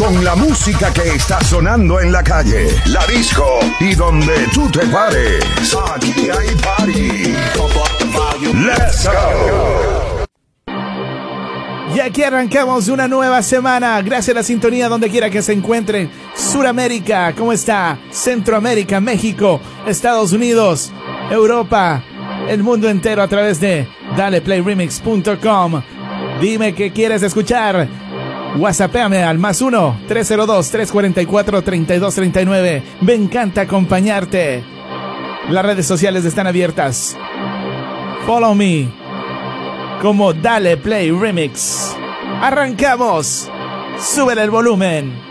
Con la música que está sonando en la calle, la disco y donde tú te pares. Aquí hay party. Let's go. Y aquí arrancamos una nueva semana. Gracias a la sintonía donde quiera que se encuentren. Suramérica, ¿cómo está? Centroamérica, México, Estados Unidos, Europa, el mundo entero a través de daleplayremix.com. Dime qué quieres escuchar. WhatsAppame al más 1 302 344 3239. Me encanta acompañarte. Las redes sociales están abiertas. Follow me como Dale Play Remix. Arrancamos. Sube el volumen.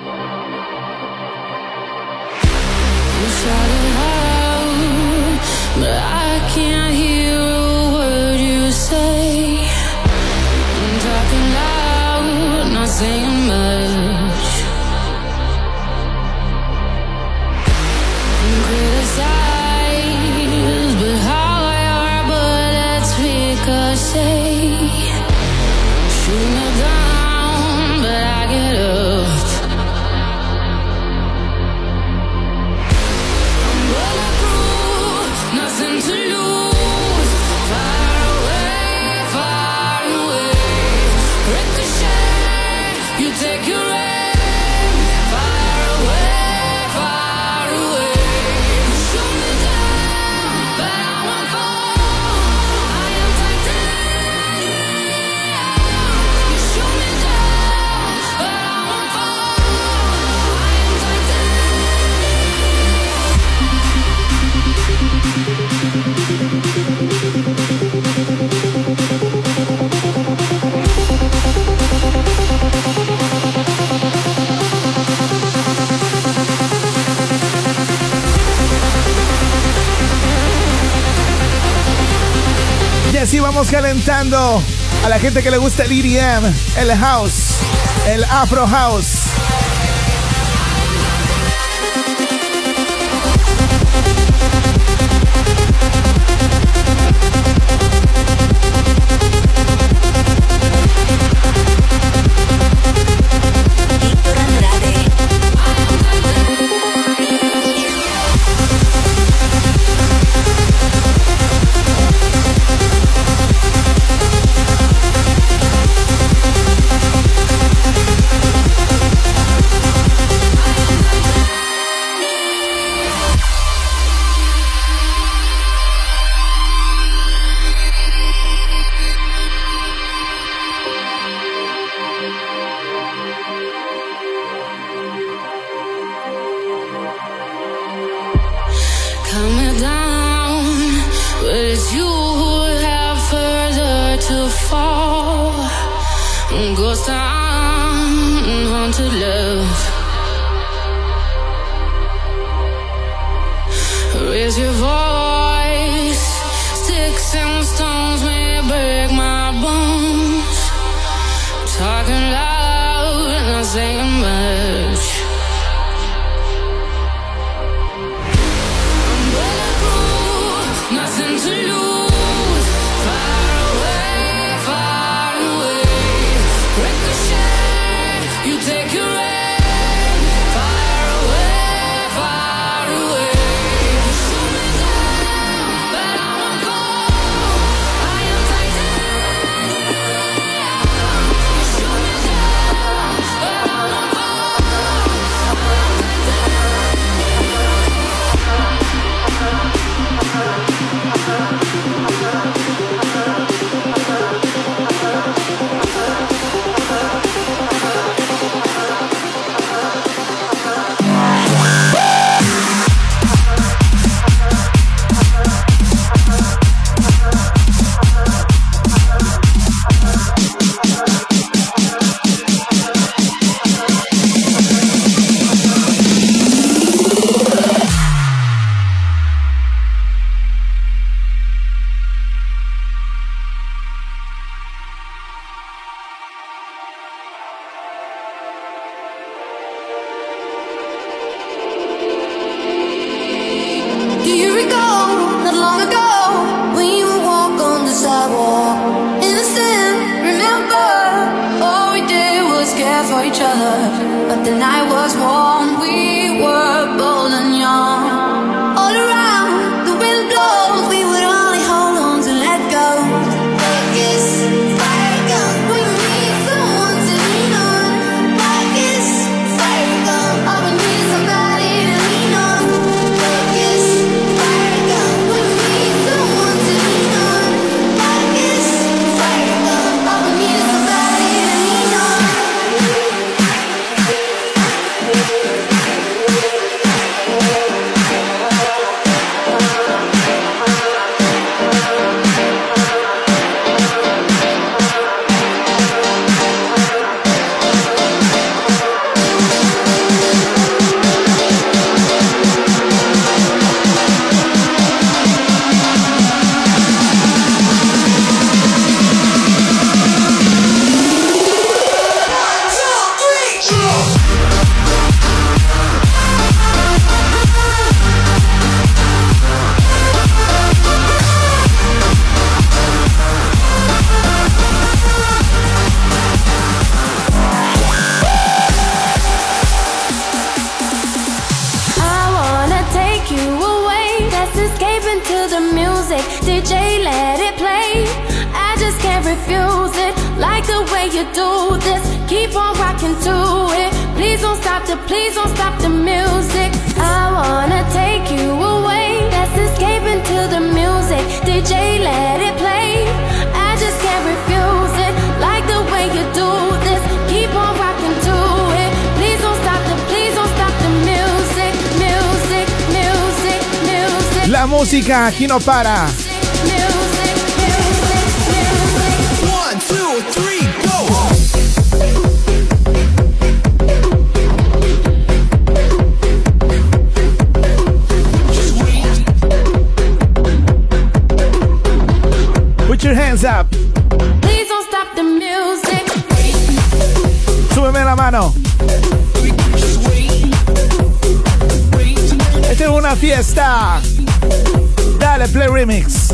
Así vamos calentando a la gente que le gusta el EDM, el house, el afro house. it. Like the way you do this. Keep on rocking to it. Please don't stop the, please don't stop the music. I wanna take you away. The music. DJ, let it play. I just can't refuse it. Like the way you do this. Keep on rocking to it. Please don't stop the, please don't stop the music. Music, music, music. La música aquí no para. your hands up. Súbeme la mano. Esta es una fiesta. Dale, play remix.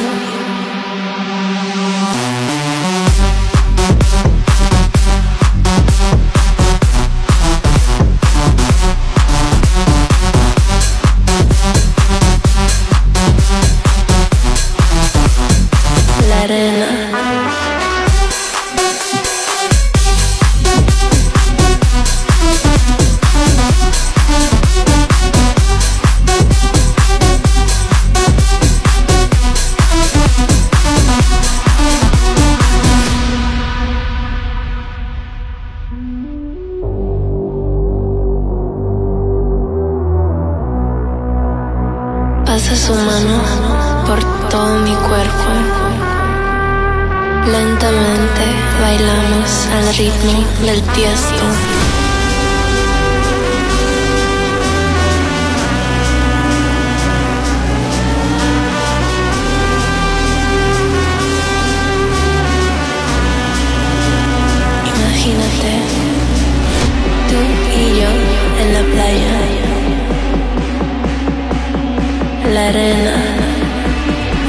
arena,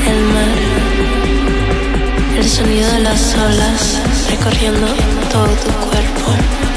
el mar, el sonido de las olas recorriendo todo tu cuerpo.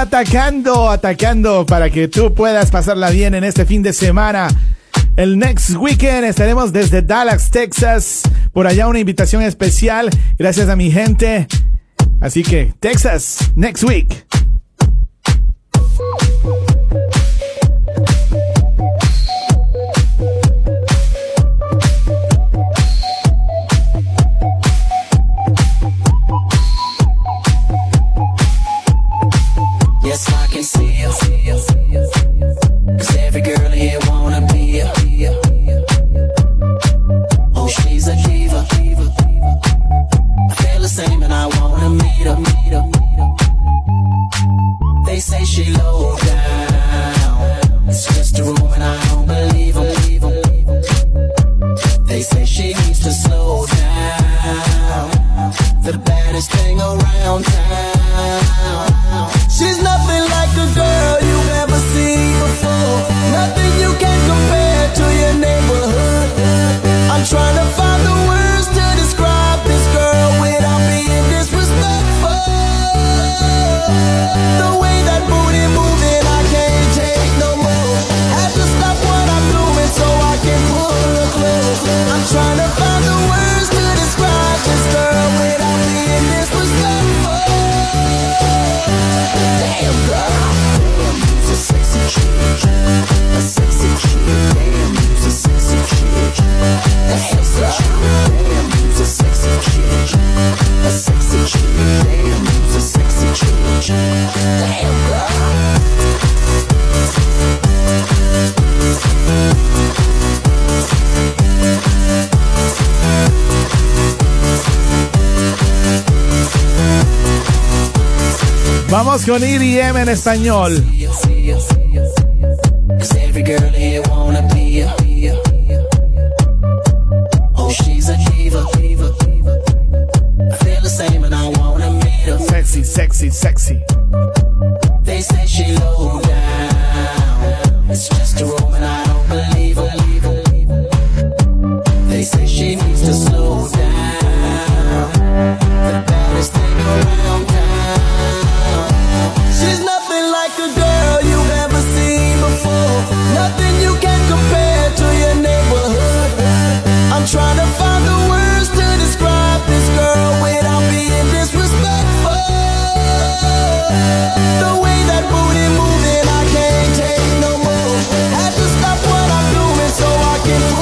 Atacando, atacando para que tú puedas pasarla bien en este fin de semana. El next weekend estaremos desde Dallas, Texas. Por allá una invitación especial. Gracias a mi gente. Así que, Texas, next week. EDM en español. Sexy, sexy, sexy. They say she low down. It's just a room and I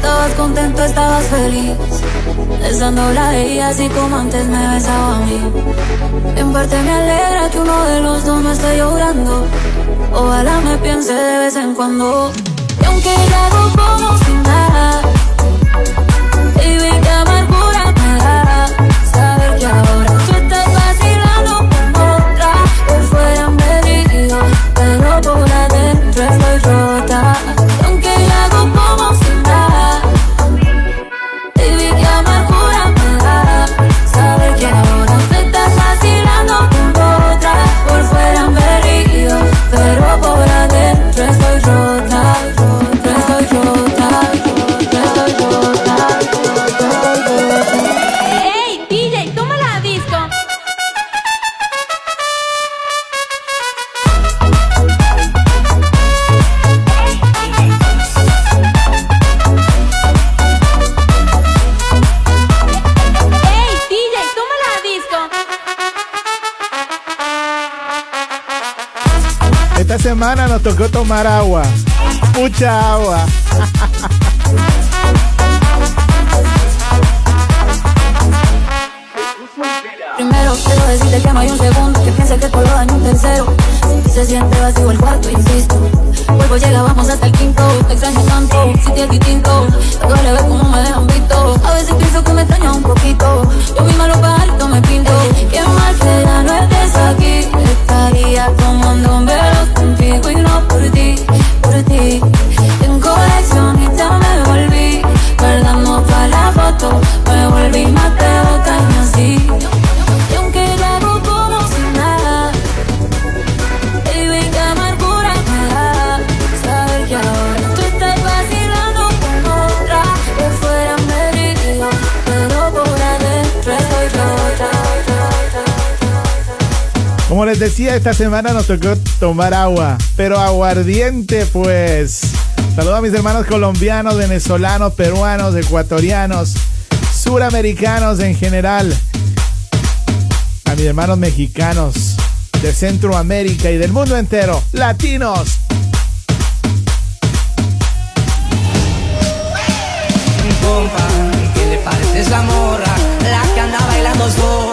don't así como antes me besaba a mí. En parte me alegra que uno de los dos no esté llorando. Ojalá me piense de vez en cuando. Y aunque ya hago como si nada, tomar agua. Mucha agua. Esta semana nos tocó tomar agua, pero aguardiente pues. Saludos a mis hermanos colombianos, venezolanos, peruanos, ecuatorianos, suramericanos en general. A mis hermanos mexicanos de Centroamérica y del mundo entero, latinos. ¿qué le parece esa morra? La que anda bailando.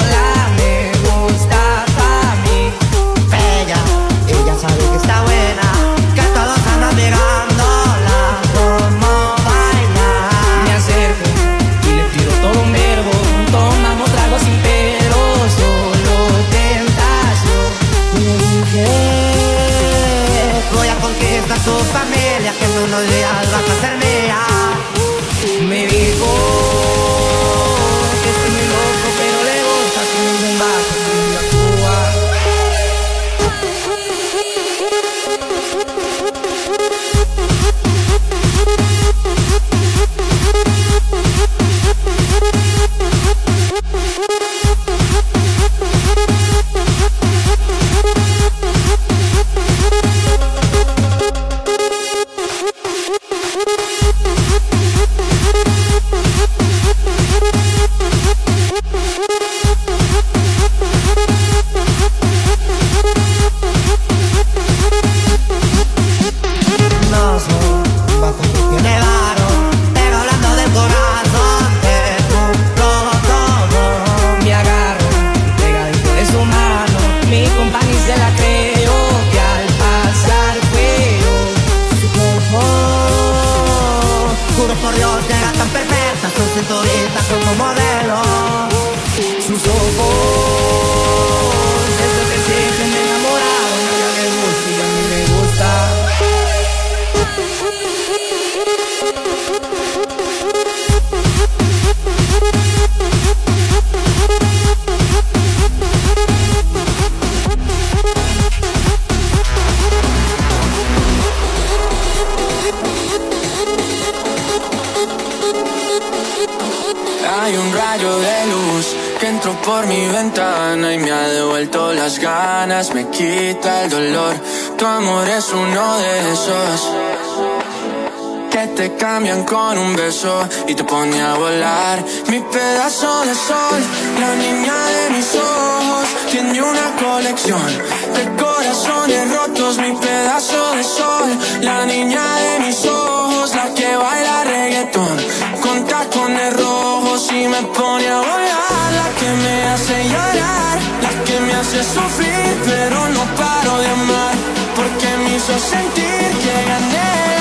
Cambian con un beso y te pone a volar. Mi pedazo de sol, la niña de mis ojos, tiene una colección de corazones rotos. Mi pedazo de sol, la niña de mis ojos, la que baila reggaetón con tacones rojos y me pone a volar. La que me hace llorar, la que me hace sufrir, pero no paro de amar porque me hizo sentir que gané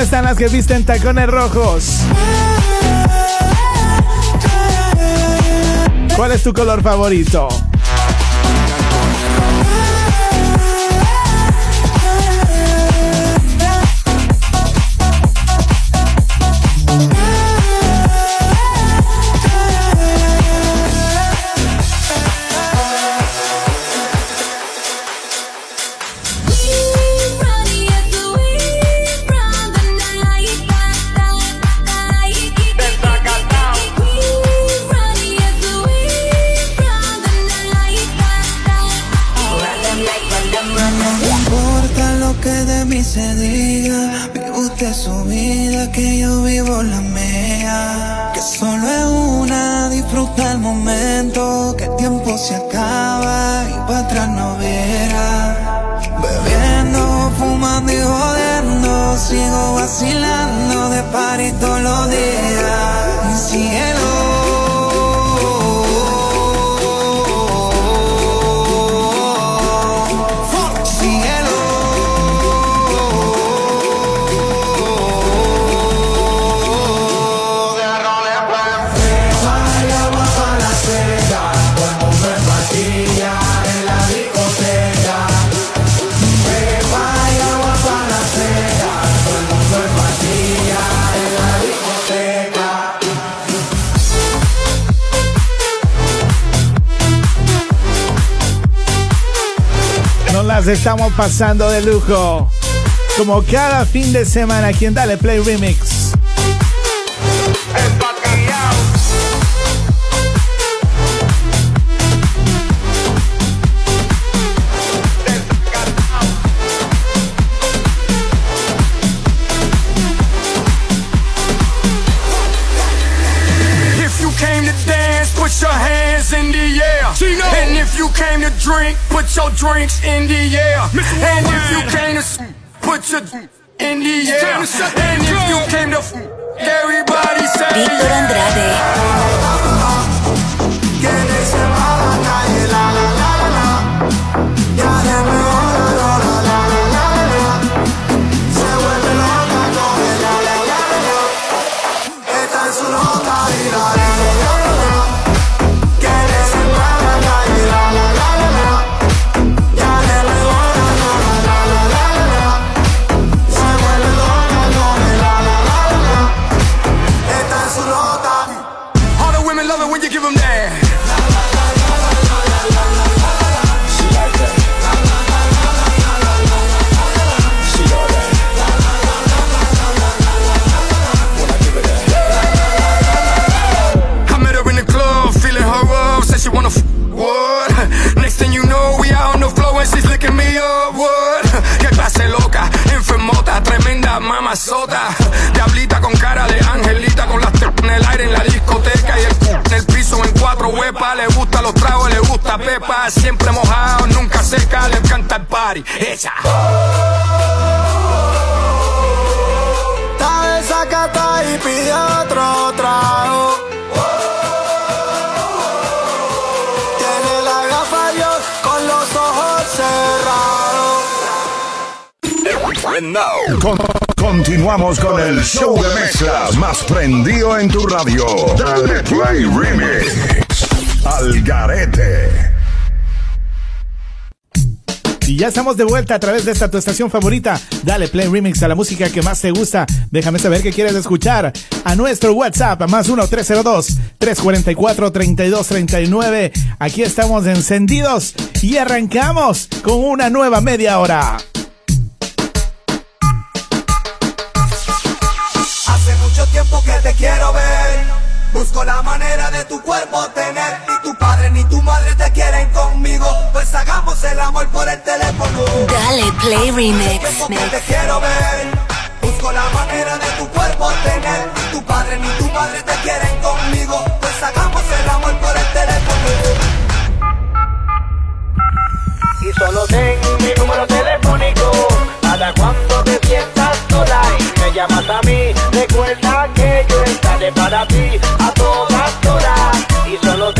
¿Dónde están las que visten tacones rojos? ¿Cuál es tu color favorito? su vida, que yo vivo la mía. Que solo es una, disfruta el momento, que el tiempo se acaba y para atrás no verá. Bebiendo, fumando y jodiendo, sigo vacilando de par y todos los días. Si estamos pasando de lujo. Como cada fin de semana aquí en Dale Play Remix. Came to drink, put your drinks in the air. And if you came to put your in the air. And if you came to everybody say Víctor Andrade. Diablita con cara de angelita, con las en el aire en la discoteca y el en el piso en cuatro huepas. Le gusta los tragos, le gusta Pepa. Siempre mojado, nunca seca, le encanta el party. Ella. Está cata y pide otro trago. Tiene la Continuamos con el show de mezclas más prendido en tu radio. Dale Play Remix. Al garete. Y ya estamos de vuelta a través de esta tu estación favorita. Dale play remix a la música que más te gusta. Déjame saber qué quieres escuchar. A nuestro WhatsApp, más 1-302-344-3239. Aquí estamos encendidos y arrancamos con una nueva media hora. Busco la manera de tu cuerpo tener. Ni tu padre ni tu madre te quieren conmigo. Pues hagamos el amor por el teléfono. Dale play remix. te quiero ver. Busco la manera de tu cuerpo tener. Ni tu padre ni tu madre te quieren conmigo. Pues hagamos el amor por el teléfono. Y solo tengo mi número telefónico. Para cuando te sientas sola y me llamas a mí, recuerda que yo estoy grande para ti a todas horas. Y solo te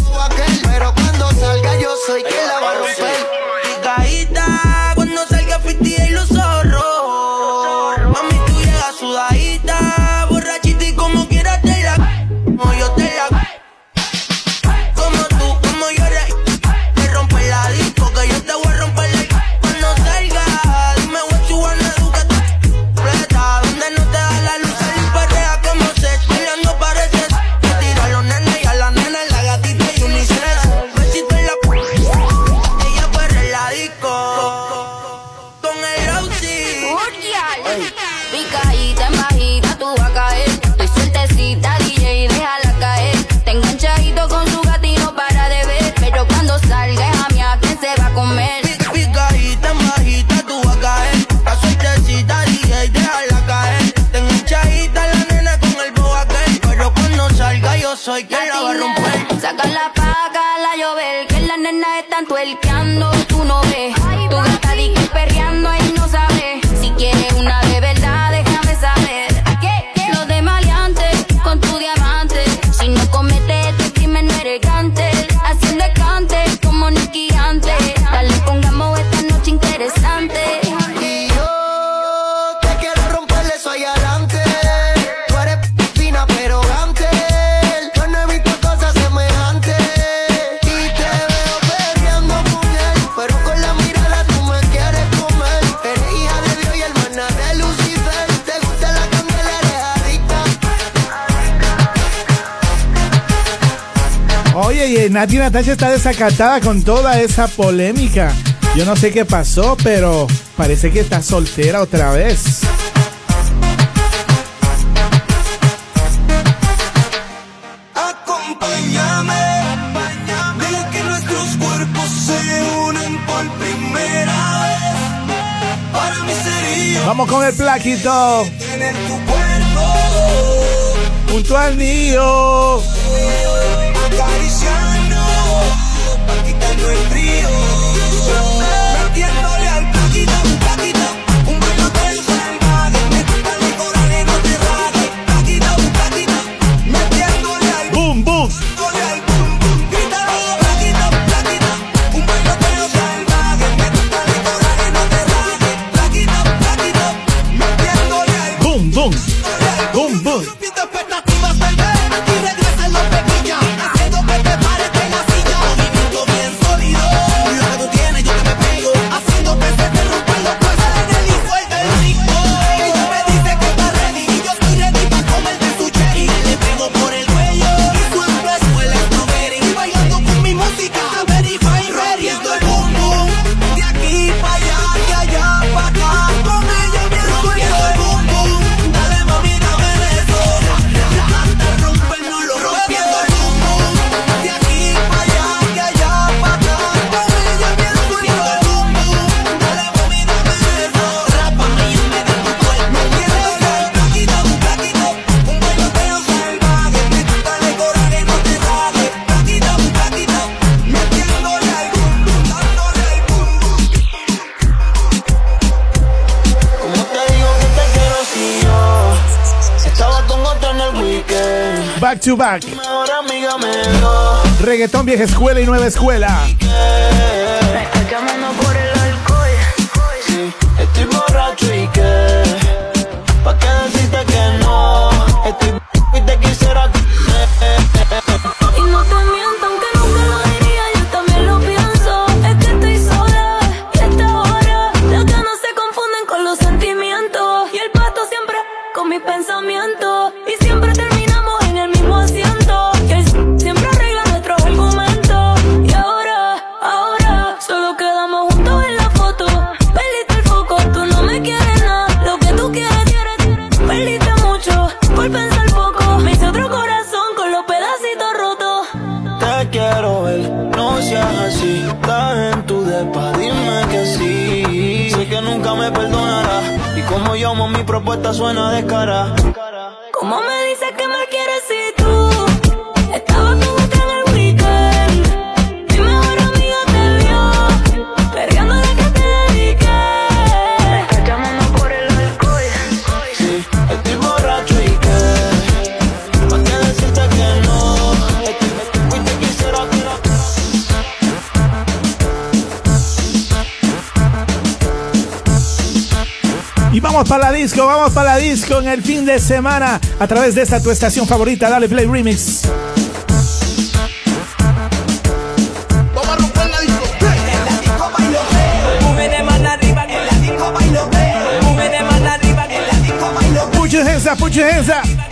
Natasha está desacatada con toda esa polémica. Yo no sé qué pasó, pero parece que está soltera otra vez. Vamos con el plaquito. Junto al mío. el amiga me dio. Reggaetón vieja escuela y nueva escuela. Suena de cara. Para la disco, vamos para la disco en el fin de semana a través de esta tu estación favorita, Dale Play Remix. Vamos Put your hands up, put your hands up.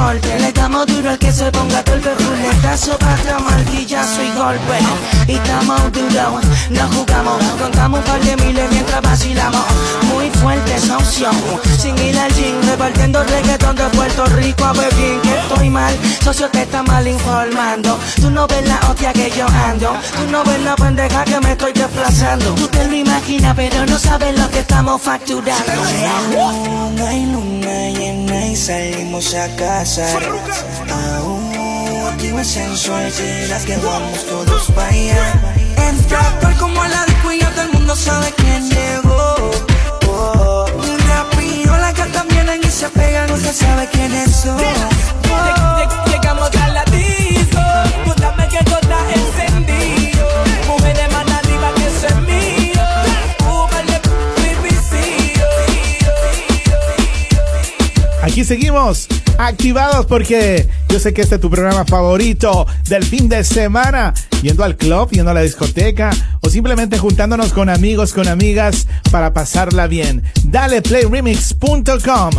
Corte, le damos duro al que se ponga todo el ruletazo, pata, martillazo y golpe, y estamos duros, no jugamos, contamos un par de miles mientras vacilamos, muy fuerte esa opción, sin ir al gym, repartiendo reggaetón de Puerto Rico a Pekín, que estoy mal, socio te está mal informando, tú no ves la hostia que yo ando, tú no ves la pendeja que me estoy desplazando, tú te lo imaginas pero no sabes lo que estamos facturando. Luna y luna llena y salimos a casar. Aún activa sensual, serás que vamos todos para allá. Entra tal como la disco y ya todo el mundo sabe quién llegó. Oh, rápido las cartas vienen y se pegan, usted sabe quiénes son. Llegamos a la disco, que todo está Seguimos activados porque yo sé que este es tu programa favorito del fin de semana, yendo al club, yendo a la discoteca o simplemente juntándonos con amigos, con amigas para pasarla bien. Dale playremix.com.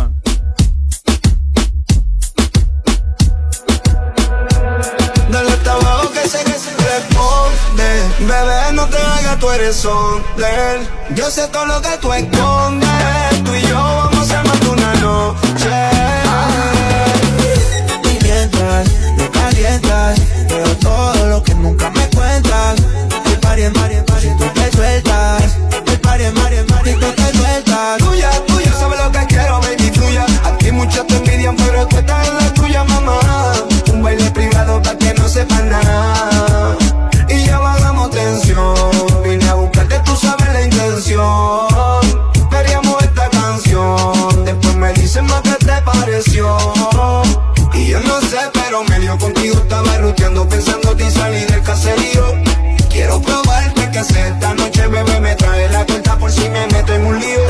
Bebé, no te hagas, tú eres hombre. Yo sé lo que tú escondes. Y mientras me calientas, veo todo lo que nunca me cuentas. El party, el party, el party, tú te sueltas. El party, el party, el party, tú te sueltas. Tuya, tuya, sabes lo que quiero, baby, tuya. Aquí muchos te envidian, pero tú estás en la tuya, mamá. Un baile privado para que no sepan nada. Y ya bajamos tensión. Vine a buscarte, tú sabes la intención. Y yo no sé, pero medio contigo estaba ruteando, pensando en salir del caserío. Quiero probarte que sé esta noche, bebé, me trae la cuenta por si me meto en un lío.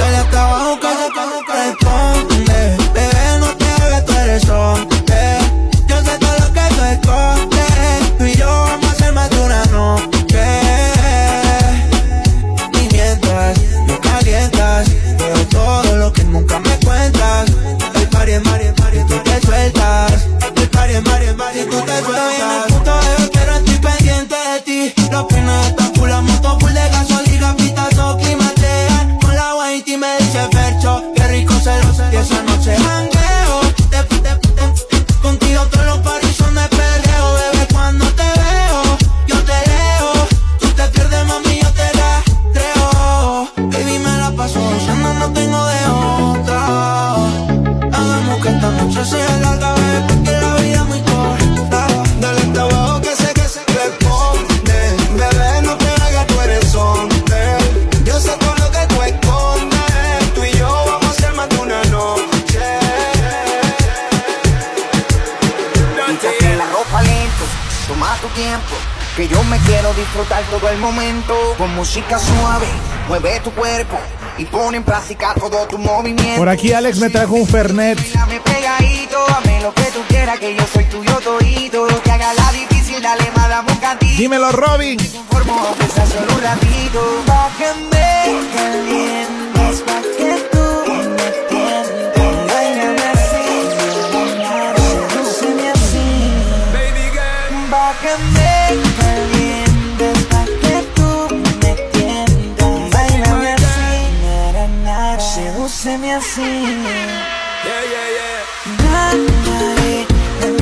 Que yo me quiero disfrutar todo el momento. Con música suave, mueve tu cuerpo. Y pone en práctica todo tu movimiento. Por aquí Alex me trajo un Fernet. Dame pegadito, dame lo que tú quieras, que yo soy tuyo todito. Que haga la difícil, dale más, dame un cantito. Dímelo, Robin. Conformo, aunque sea solo un ratito. Pa' que me calientes, pa' que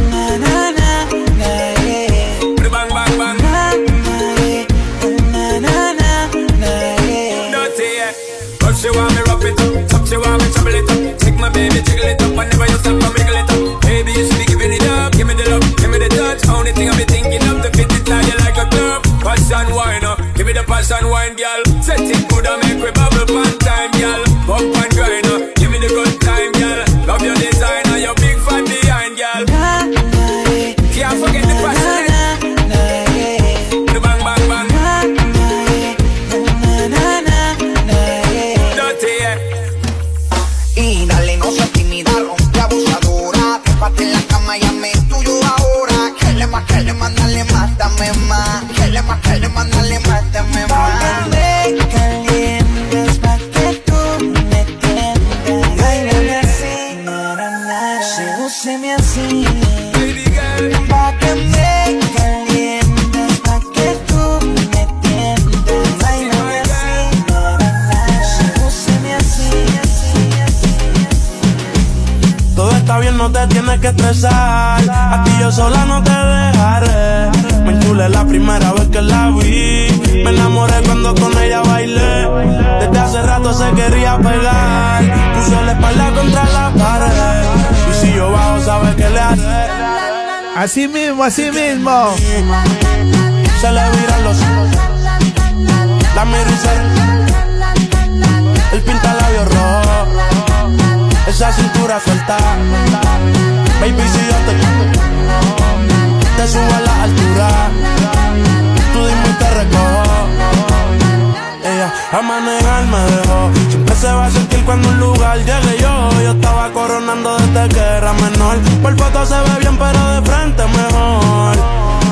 na, na, eh. Bang, bang, bang. Yeah. She want me rough it up, she want me it up. My baby, it up, it up. Baby, you should be giving it up, give me the love, give me the touch. Only thing I be thinking of to fit it like you like a glove. Passion wine up, give me the passion wine, girl. Estresar. A ti yo sola no te dejaré. Me enchulé la primera vez que la vi. Me enamoré cuando con ella bailé. Desde hace rato se quería pegar. Puso la espalda contra la pared. Y si yo bajo, sabes que le haré. Así mismo, así mismo. Se le viran los ojos. La miro y se El pinta labios rojo. Esa cintura suelta. Baby, si yo te te subo a la altura. Tú dime y te recojo. Ella a manejar me dejó. Siempre se va a sentir cuando un lugar llegue yo. Yo estaba coronando desde que era menor. Por foto se ve bien, pero de frente mejor.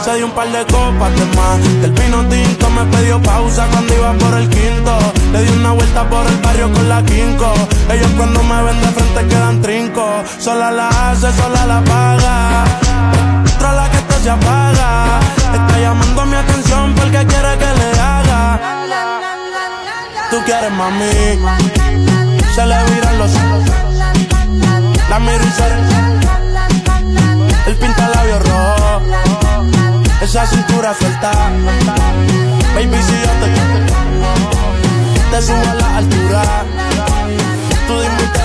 Se dio un par de copas de más. Del vino tinto me pidió pausa cuando iba por el quinto. Le di una vuelta por el barrio con la quinco. Ellos cuando me ven de frente quedan trinco. Sola la hace, sola la paga. Otra la que esto se apaga. Está llamando mi atención porque quiere que le haga. Tú quieres mami. Se le viran los ojos. La miro y se El pinta labios rojo. Esa cintura suelta. Baby, si yo te te subo a la altura. Tú dime te.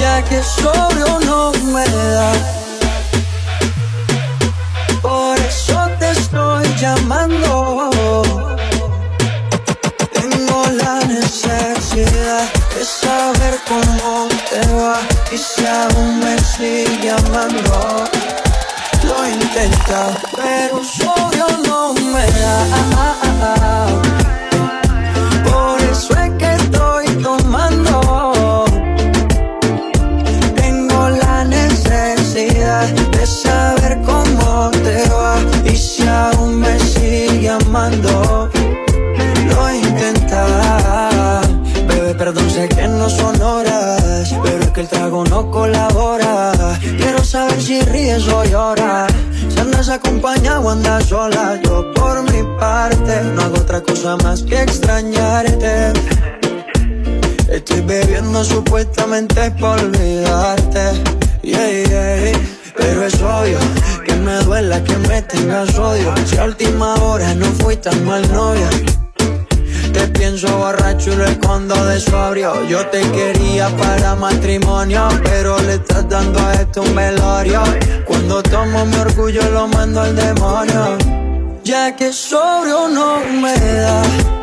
Ya que sobrio no me da. Por eso te estoy llamando. Tengo la necesidad de saber cómo te va y si aún me sigue amando. intentado, pero sobrio no me da. Amando. Lo bebé, perdón, sé que no son horas, pero es que el trago no colabora. Quiero saber si ríes o lloras. Si andas acompañado o andas sola, yo por mi parte no hago otra cosa más que extrañarte. Estoy bebiendo supuestamente por olvidarte. Yeah, yeah. Pero es obvio me duela que me tengas odio. Si a última hora no fui tan mal novia. Te pienso borracho y lo escondo de sobrio. Yo te quería para matrimonio, pero le estás dando a esto un velorio. Cuando tomo mi orgullo lo mando al demonio. Ya que sobrio no me da.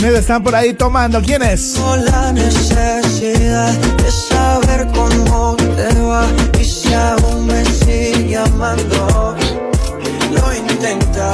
¿Quiénes están por ahí tomando? ¿Quiénes? Con la necesidad de saber cómo te va y si aún me sigue amando. Lo intenta,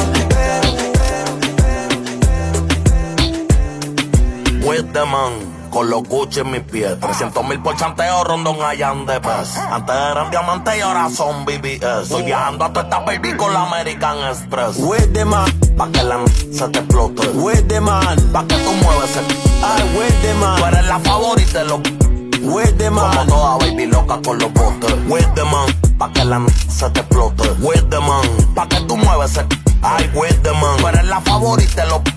With the man, con los Gucci en mis pies. 300 mil por chanteo, rondón allá de pez. Antes eran diamantes y ahora son BBS. Estoy viajando a toda esta baby con la American Express. With the man, pa' que la se te explote. With the man, pa' que tú mueves el. Ay, with the man, tú eres la favorita de los. With the man, como toda baby loca con los botes. With the man, pa' que la se te explote. With the man, pa' que tú mueves el. Ay, with the man, tú eres la favorita de los.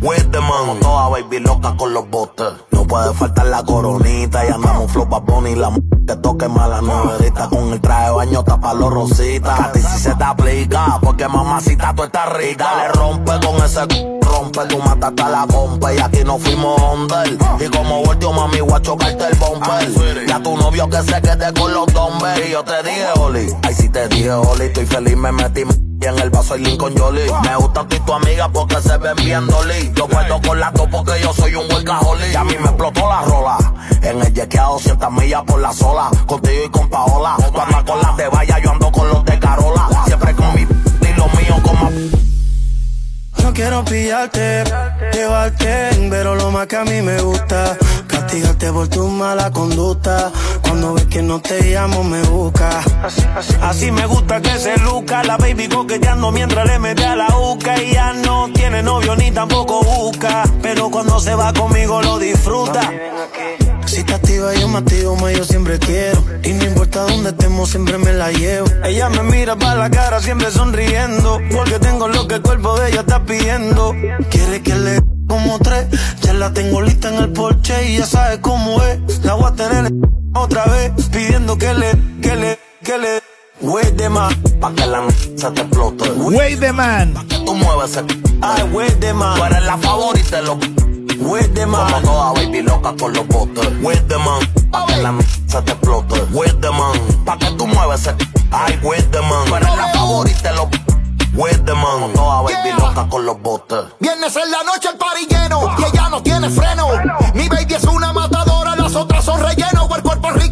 With the man, como toda baby loca con los botes. No puede faltar la coronita y andamos flow Bad Bunny la m que toque mala novedita con el traje de baño tapa los rositas. A ti si se te aplica, porque mamacita tú estás rica. Le rompe con ese c- rompe, tú mataste a la compa y aquí no fuimos under. Y como volteo mami voy a chocarte el bumper. Ya tu novio que se quede con los dumbbells y yo te dije Oli. Ay si te dije Oli, estoy feliz me metí y en el vaso hay Lincoln Jolie. Me gustan tú y tu amiga porque se ven bien dolly. Yo puedo con las dos porque yo soy un workaholic. Y a mí me explotó la rola. En el a 200 millas por la sola. Contigo y con Paola. Cuando con las de vaya yo ando con los de Carola. Siempre con mi y los míos como... No quiero pillarte, llevarte, pero lo más que a mí me gusta, castigarte por tu mala conducta. Cuando ves que no te llamo, me busca. Así me gusta que se luca la baby coqueteando mientras le mete a la uca y ya no tiene novio ni tampoco busca, pero cuando se va conmigo lo disfruta. Si te activa, yo me activo, más yo siempre quiero. Y no importa dónde estemos, siempre me la llevo. Ella me mira para la cara siempre sonriendo, porque tengo lo que el cuerpo de ella está pidiendo. Quiere que le como tres, ya la tengo lista en el porche y ya sabes cómo es. La voy a tener otra vez, pidiendo que le, que le, que le. Wey de man, pa' que la se te explote. Wey de man. Pa' que tú mueves el. Ay, wey de man. Tú eres la favorita de los. With the man. Como toda baby loca con los botes. With the man. Pa' que la se te explote. With the man. Pa' que tú mueves el. Ay, with the man. Tú eres la favorita de los. With the man. Toda baby loca con los botes. Viernes en la noche el party lleno y ella no tiene freno. Mi baby es una matadora, las otras son relleno. El cuerpo rico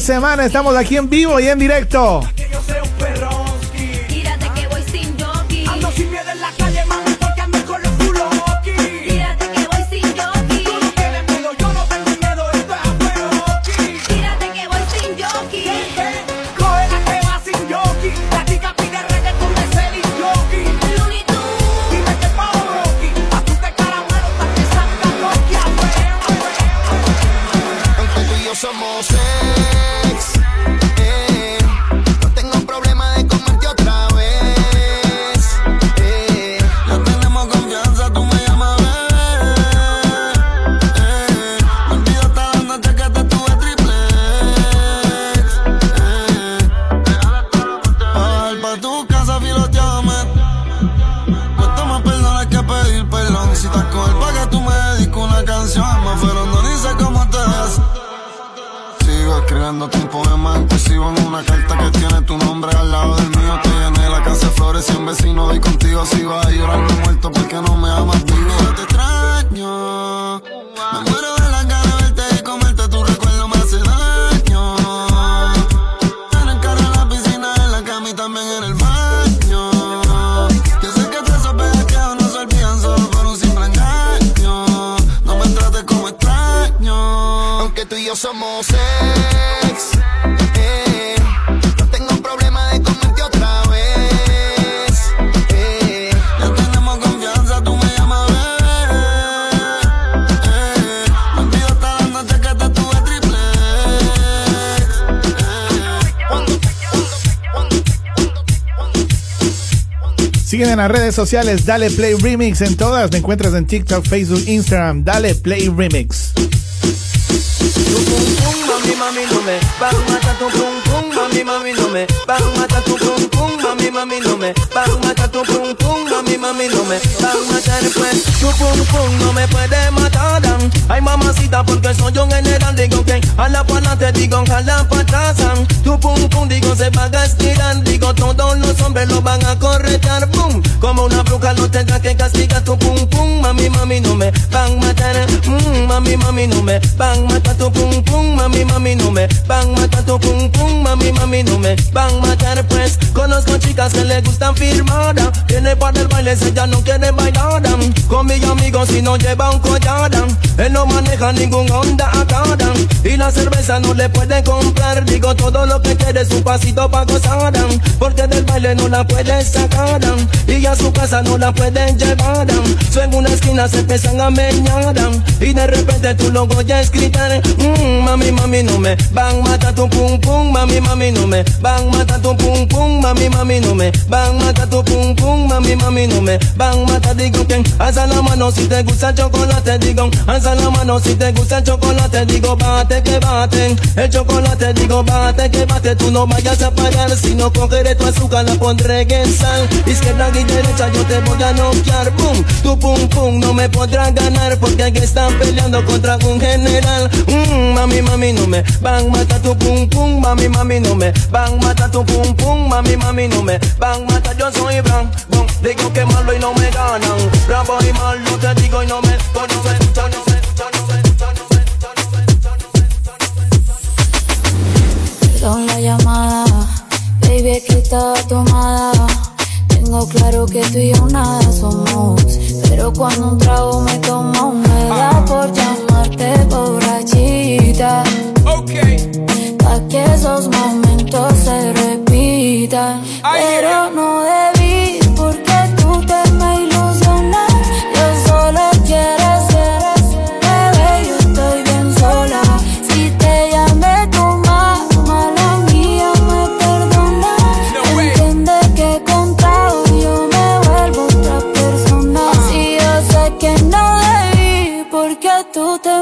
semana estamos aquí en vivo y en directo. Sigo escribiéndote un poema inclusivo en una carta que tiene tu nombre al lado del mío. Te llené la casa de flores y un vecino y contigo si vas a llorarme muerto porque no me amas vivo. Yo te extraño. Me muero En las redes sociales, dale play remix en todas. Me encuentras en TikTok, Facebook, Instagram, dale play remix. Mami, mami, no me van a matar tu pum pum, mami, mami, no me van a matar tu pum pum, mami, mami, no me van a matar pues tu pum pum no me puede matar. dan. Ay mamacita porque soy un general digo que a la te digo jala pa' atrás. dan. Tu pum pum digo se va a estirar, digo todos los hombres lo van a corretear, pum, como una bruja no tenga que castigar tu pum pum, mami, mami, no me van a matar, mm, mami, mami, no me van a matar tu pum pum, mami, mami, no me van a matar tu pum pum, mami, mami, no me van a matar, pues. Conozco chicas que le gustan firmada, tiene para el baile, ella no quiere bailar, con mis amigos si no lleva un collar, él no maneja ningún Honda acá, y la cerveza no le puede comprar, digo todo lo que quiere es un pasito pa' gozar, porque del baile no la puede sacar, y a su casa no la pueden llevar, so en una esquina se empiezan a meñar, y de repente tú lo oyes gritar, mm, mami, mami, no me van a matar tu pum pum, mami, mami, no me van a matar tu pum pum, mami, mami, no me van a matar tu pum pum, mami, mami, no me van a matar, digo que alza la mano si te gusta el chocolate, digo, alza la mano si te gusta el chocolate, digo, bate que bate, el chocolate, digo, bate que bate, tú no vayas a parar, si no cogeré tu azúcar, la pondré en sal, izquierda y derecha yo te voy a noquear, pum, tu pum pum, no me podrás ganar, porque aquí están peleando contra un general, mm, mami, mami, no me van a matar tu pum pum, mami, mami, no me van a matar tu pum pum, mami, mami, no me van a matar, yo soy blanco, bum, digo que malo y no me ganan, bravo y malo te digo y no me no sé. Perdón la llamada, baby, es que estaba tomada. Tengo claro que tú y yo nada somos. Pero cuando un trago me tomo, me da por llamarte borrachita. Pa' que esos momentos se repitan. Pero no debí, porque tú te me ilusionas. Yo solo quiero ser, bebé, yo estoy bien sola. Si te llamé tu mamá, la mía me perdona. Entiende que he contado, yo me vuelvo otra persona. Si yo sé que no debí, porque tú te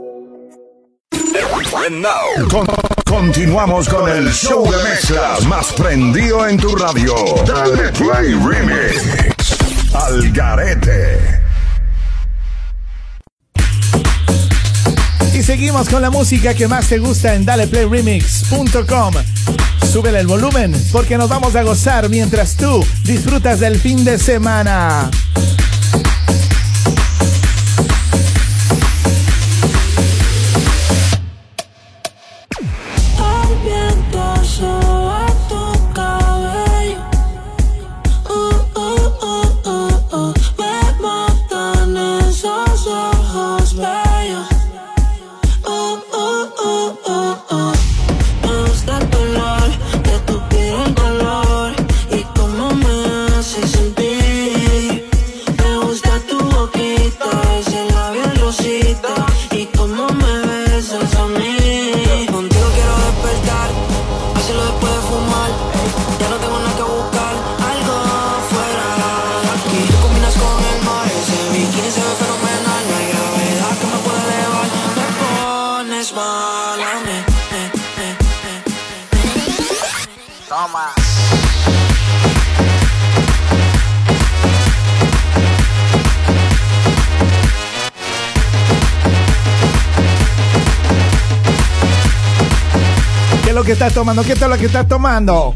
And now, con- continuamos con el show de mezclas más prendido en tu radio. Dale Play Remix. Al Garete. Y seguimos con la música que más te gusta en daleplayremix.com. Súbele el volumen porque nos vamos a gozar mientras tú disfrutas del fin de semana. Estás tomando? ¿Qué es lo que estás tomando?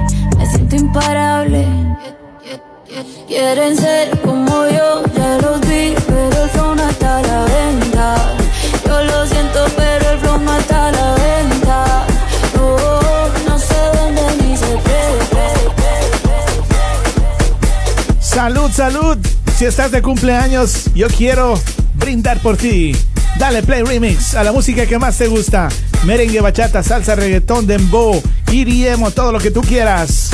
Siento imparable. Quieren ser como yo, ya los vi, pero el flow no está a la venta. Yo lo siento, pero el flow no está a la venta. No, no se ni se Salud, salud. Si estás de cumpleaños, yo quiero brindar por ti. Dale play remix a la música que más te gusta. Merengue, bachata, salsa, reggaetón, dembow, iriemo, todo lo que tú quieras.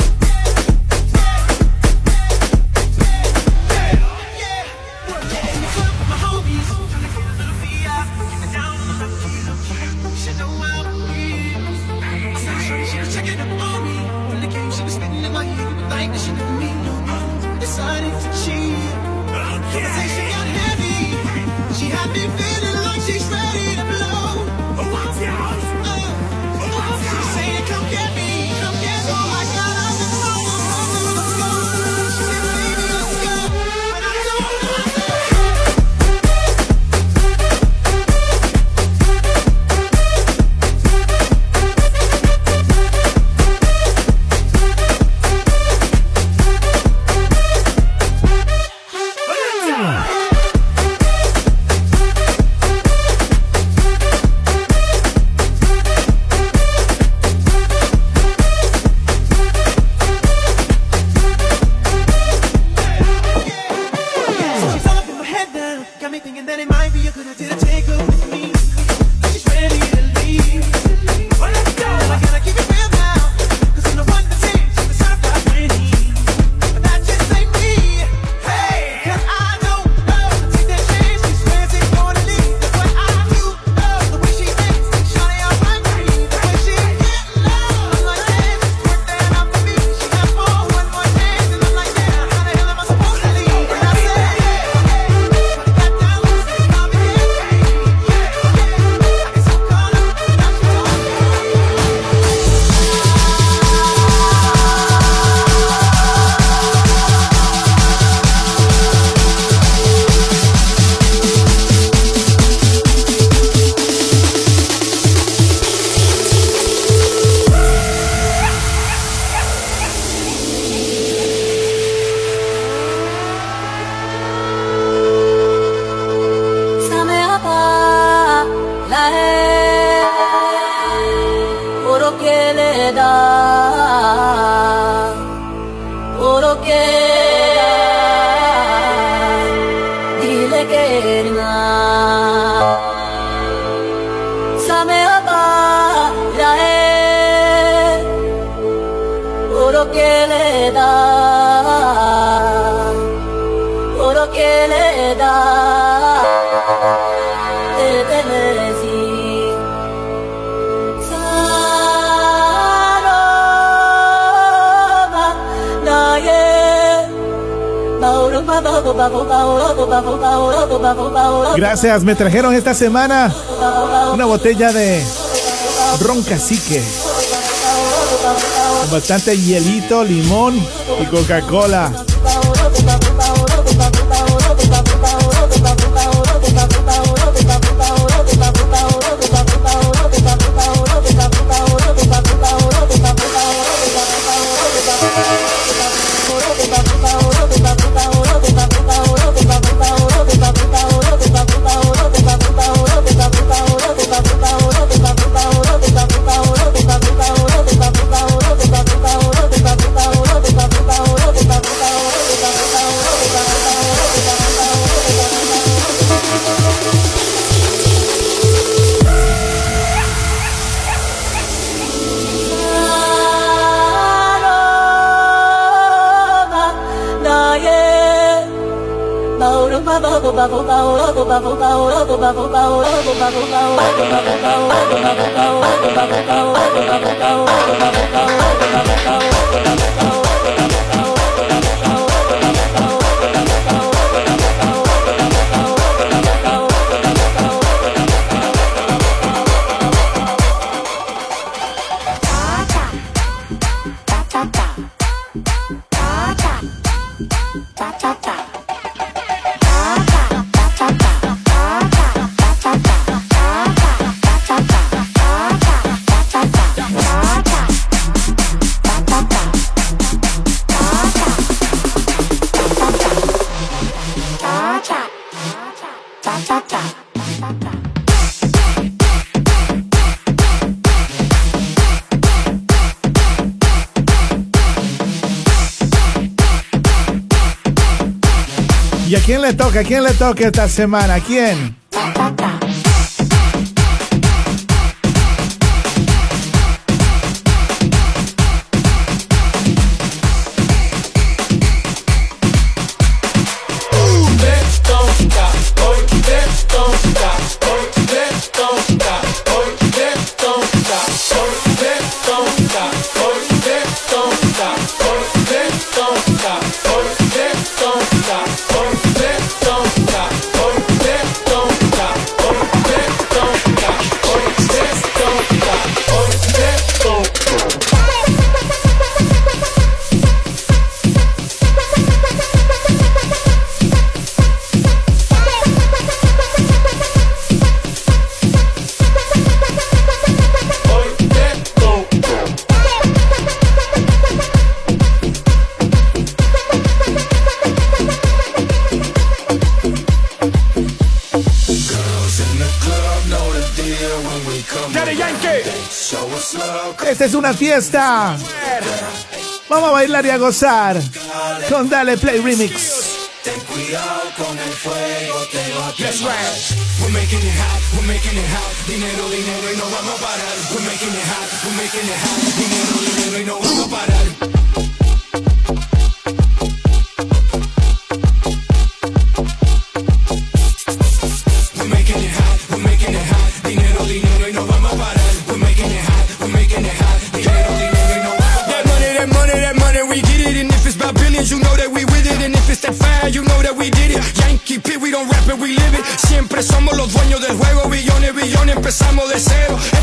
Gracias, me trajeron esta semana una botella de ron cacique. Con bastante hielito, limón y Coca-Cola. Bajo, bajo, bajo, bajo, bajo, bajo, bajo, bajo, bajo, bajo, bajo, bajo, bajo, bajo, ¿Quién le toca? ¿Quién le toca esta semana? ¿Quién? fiesta. Vamos a bailar y a gozar con Dale Play Remix. Ten cuidado con el fuego, te va a quemar. We're making it hot, we're making it hot. Dinero, dinero y no vamos a parar. We're making it hot, we're making it hot. Dinero, dinero y no vamos a parar. terceiro.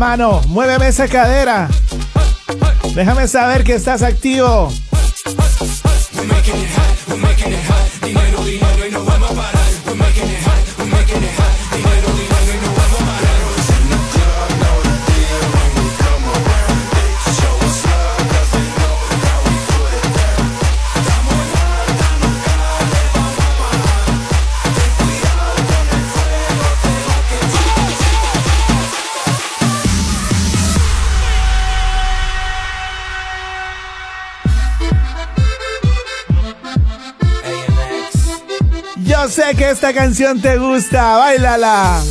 mano, muéveme esa cadera. Déjame saber que estás activo. sé que esta canción te gusta. ¡Bailala!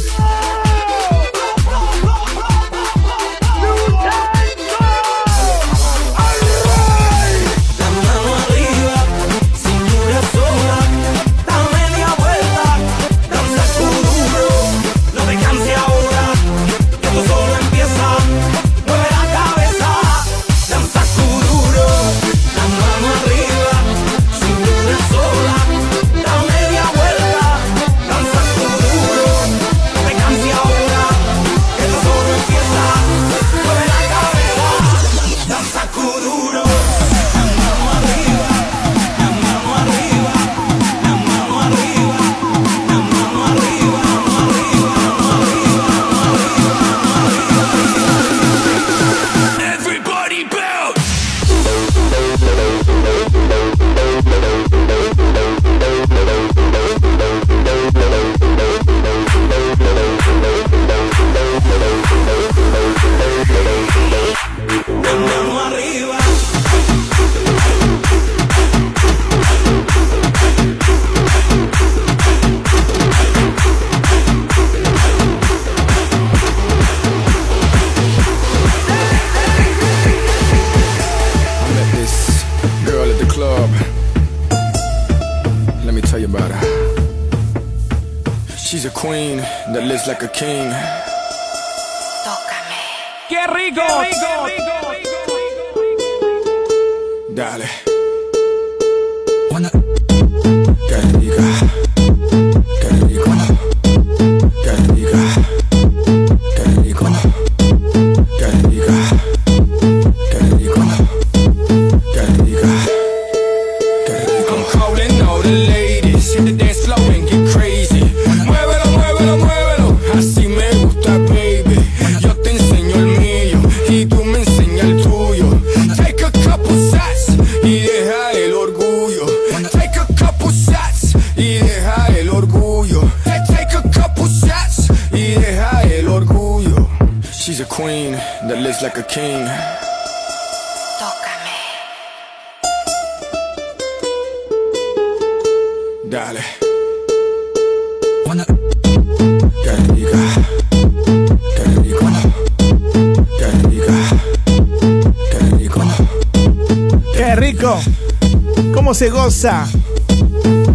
goza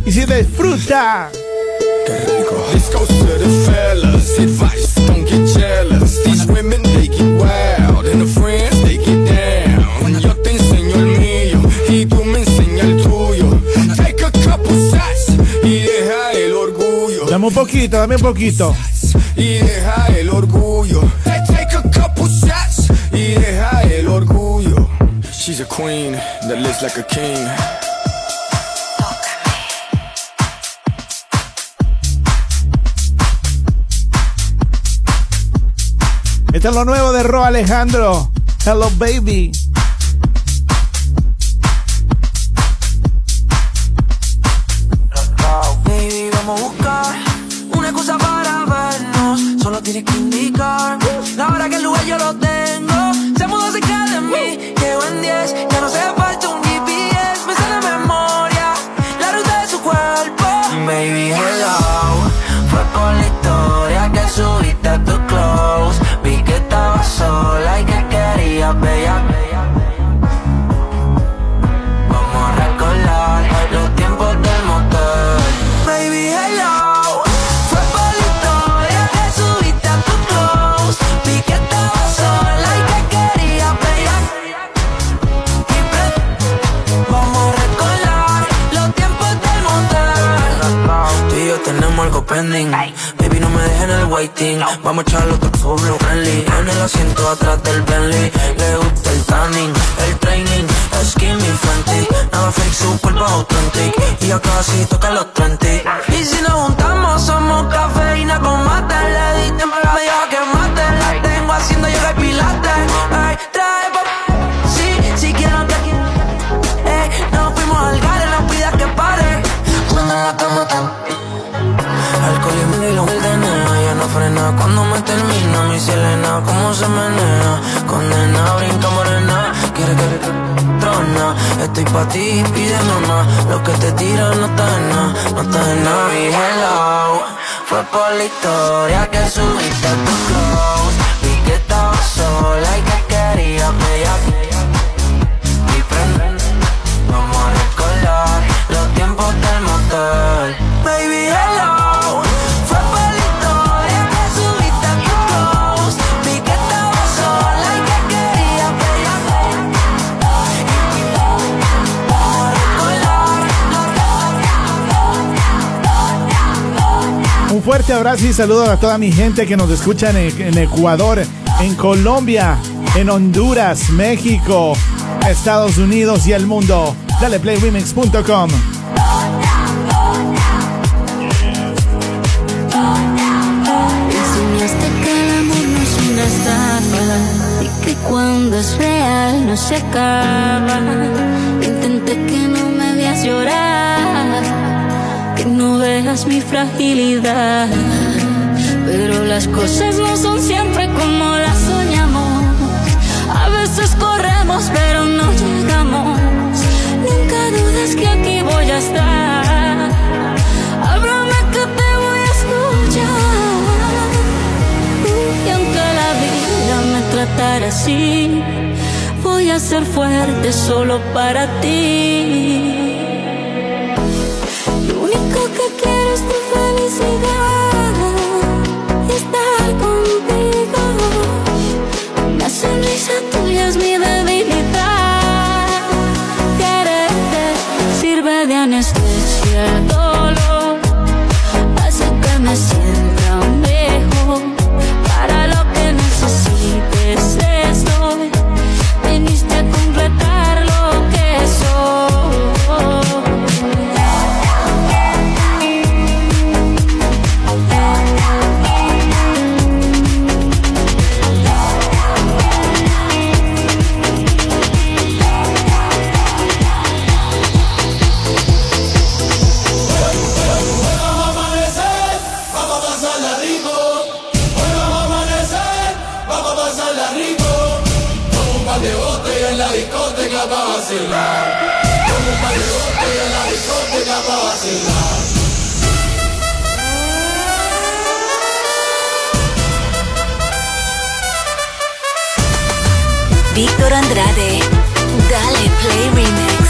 y se disfruta. Qué rico. This goes to the fellas. Advice, don't get jealous. These women, they get wild. And the friends, they get down. Yo te enseño el mío y tú me enseñas el tuyo. Take a couple shots y deja el orgullo. Dame un poquito, dame un poquito. Y deja el orgullo. Take a couple shots y deja el orgullo. She's a queen that lives like a king. Esto lo nuevo de Ro Alejandro. Hello, baby. Baby, no me dejen el waiting. Vamos a echarlo otro full friendly. En el asiento atrás del Bentley. Le gusta el tanning, el training. Skinny Fenty. Nada fake, su cuerpo authentic. Y ya casi toca los 30. Y si nos juntamos, somos cafeína con mate. Le di tiempo me dijo que mate. La tengo haciendo yoga y pilates. Frena. Cuando me termina Mi Selena, cómo se menea Condena, brinca morena. Quiere que trona. Estoy pa' ti, pide mamá. Lo que te tira no está en nada No está en nada. Mi hello Fue por la historia que subiste a tu close. Vi que estaba sola y que quería bella Y prende Vamos a recordar los tiempos del motel fuerte abrazo y saludo a toda mi gente que nos escucha en, en Ecuador, en Colombia, en Honduras, México, Estados Unidos y el mundo. Dale que cuando es real no se acaba. No veas mi fragilidad. Pero las cosas no son siempre como las soñamos. A veces corremos pero no llegamos. Nunca dudes que aquí voy a estar. Háblame que te voy a escuchar. Y aunque la vida me tratara así, voy a ser fuerte solo para ti. Felicidad estar contigo. Una sonrisa tuya es mi par de botellas en la discoteca para vacilar. Con un par de botellas en la discoteca para vacilar. Víctor Andrade. Dale Play Remix.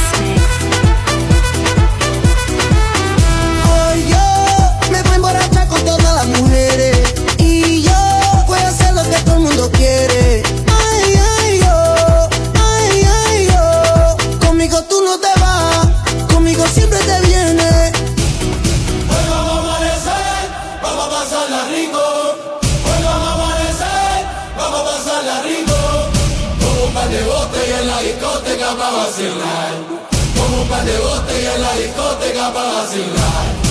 Par de botellas en la discoteca para vacilar.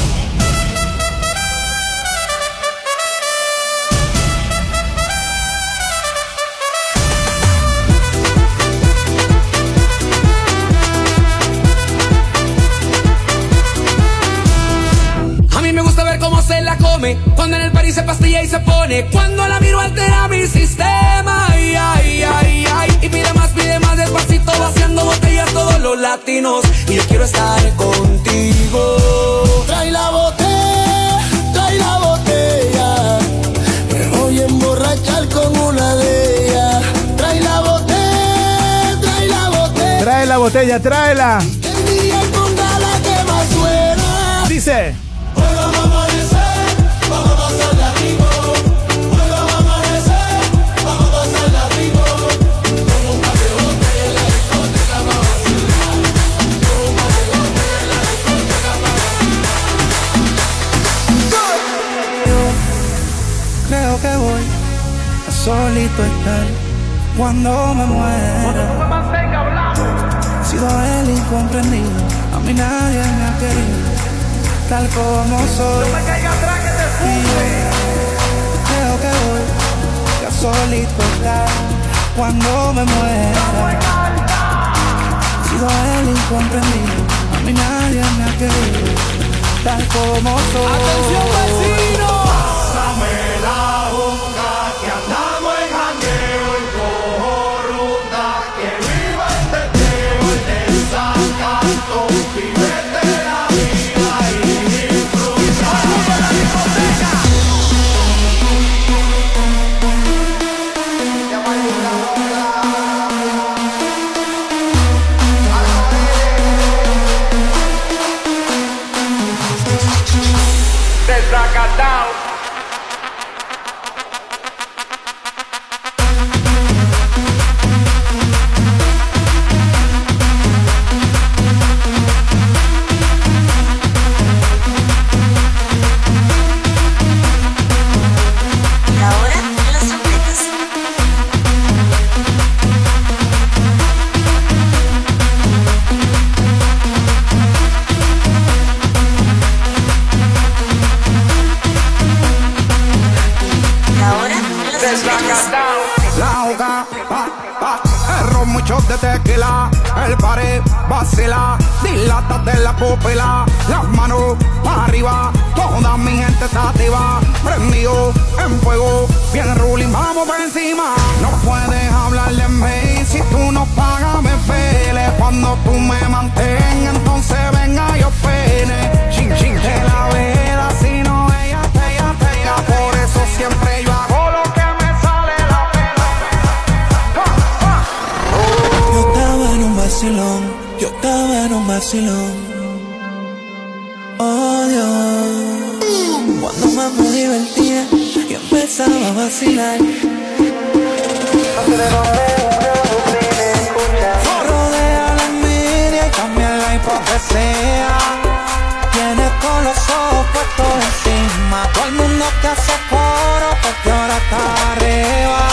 Se la come Cuando en el parís se pastilla y se pone Cuando la miro altera mi sistema Ay, ay, ay, ay Y pide más, pide más despacito Vaciando botellas todos los latinos. Y yo quiero estar contigo. Trae la botella, trae la botella. Me voy a emborrachar con una de ellas. Trae la botella, trae la botella. Trae la botella, tráela. El día ponga la que más suena. Dice. Solito estar cuando me muera. Sido el incomprendido, a mí nadie me ha querido, tal como soy. Y yo creo que voy a solito estar cuando me muera. He sido el incomprendido, a mí nadie me ha querido, tal como soy. ¡Atención, vecino! De la pupila, las manos para arriba, toda mi gente está activa, prendido en fuego, bien ruling, vamos por encima, no puedes hablar de mí si tú no pagas me pele, cuando tú me mantengas, entonces venga yo pene, chin chin te la veda, si no ella te ella te ella, por eso siempre yo hago lo que me sale la pena. Yo estaba en un vacilón, yo estaba en un vacilón. Vacilar. Rodea la envidia y también la hipocresía. Tienes todos los ojos puestos encima. Todo el mundo te hace coro porque ahora está arriba.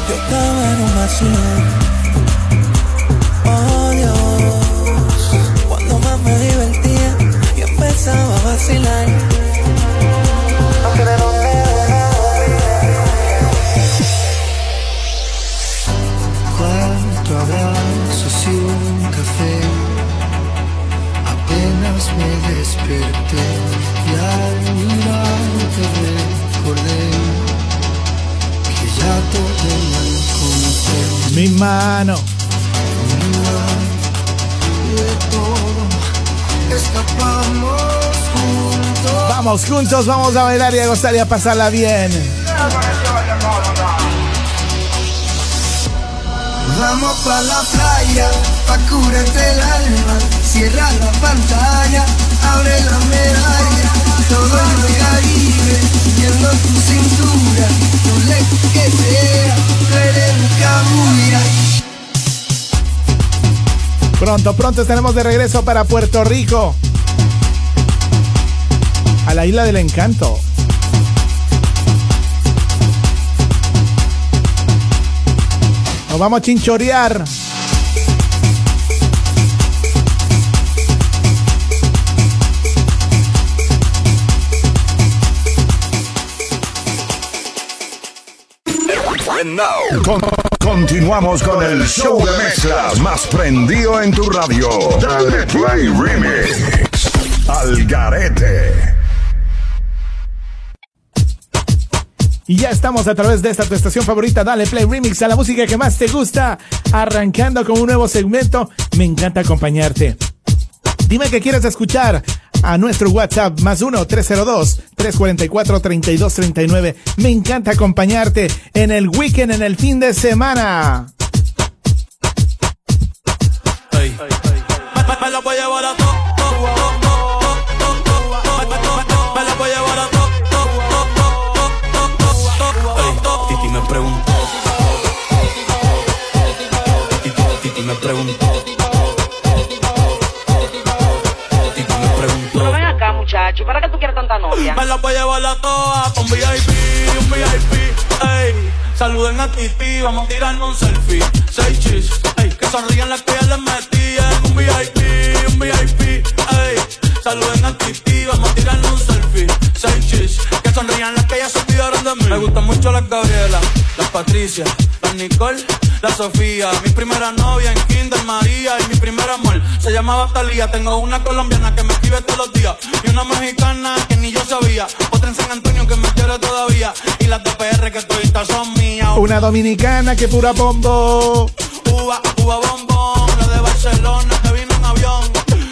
estaba en un vacilón. Oh Dios, cuando más me divertía y empezaba a vacilar. Vamos juntos, vamos a bailar y a gozar y a pasarla bien. Vamos pa' la playa, pa' curarte el alma. Cierra la pantalla, abre la medalla. Todo el Caribe, viendo tu cintura. No le que sea, pronto. Pronto estaremos de regreso para Puerto Rico. A la isla del encanto. Nos vamos a chinchorear continuamos con el show de mezclas más prendido en tu radio. Dale Play Remix. Al Garete. Y ya estamos a través de esta tu estación favorita. Dale play remix a la música que más te gusta. Arrancando con un nuevo segmento. Me encanta acompañarte. Dime que quieres escuchar a nuestro WhatsApp más 1-302-344-3239. Me encanta acompañarte en el weekend, en el fin de semana. Titi me preguntó. Titi, Titi me preguntó. ¿Para qué tú quieres tanta novia? Me la voy a llevar a todas pa' un VIP, un VIP, ey. Saluden a Titi, vamos a tirarnos un selfie. Seis chis, ey. Que sonrían las que les metí en un VIP, un VIP, ey. Saluden a Titi, vamos a tirarnos un selfie. Seis chis, que sonrían las que ya se olvidaron de mí. Me gustan mucho las Gabriela, las Patricia, las Nicole, la Sofía. Mi primera novia en Kinder María y mi primer amor se llamaba Talía. Tengo una colombiana que me escribe todos los días y una mexicana que ni yo sabía. Otra en San Antonio que me quiere todavía y las de PR que todavía son mías. Una dominicana que pura bombo. Uva, uva bombón, la de Barcelona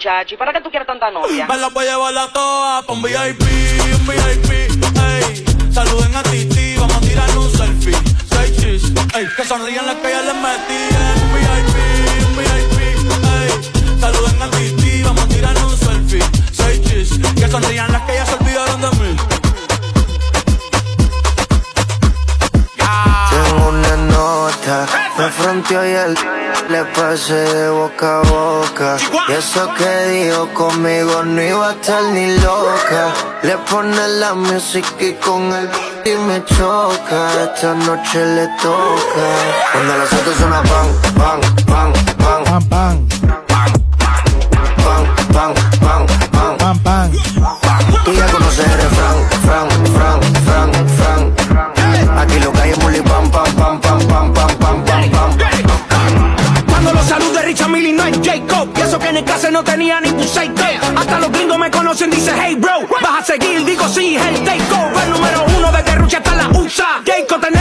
muchacho, ¿para qué tú quieres tanta novia? Me la voy a llevar a todas pa' un VIP, un VIP, ey. Saluden a Titi, vamos a tirar un selfie. Seis chis, ey. Que sonrían las que ya les metí un VIP, un VIP, ey. Saluden a Titi, vamos a tirar un selfie. Seis chis, que sonrían las que ya se olvidaron de mí. Tengo una nota, me fronteó y él le pasé de boca a boca. Y eso que dijo conmigo no iba a estar ni loca. Le pone la música y con el y me choca. Esta noche le toca. Cuando las autos suena pan, pan, pan, pan, Pam, pam, pan, pan, pan, pan. pam, pam. Tú no tenía ningún aceite Hasta los gringos me conocen, dice hey bro Vas a seguir, digo sí, el Número uno de Guerrucha hasta la USA Jacob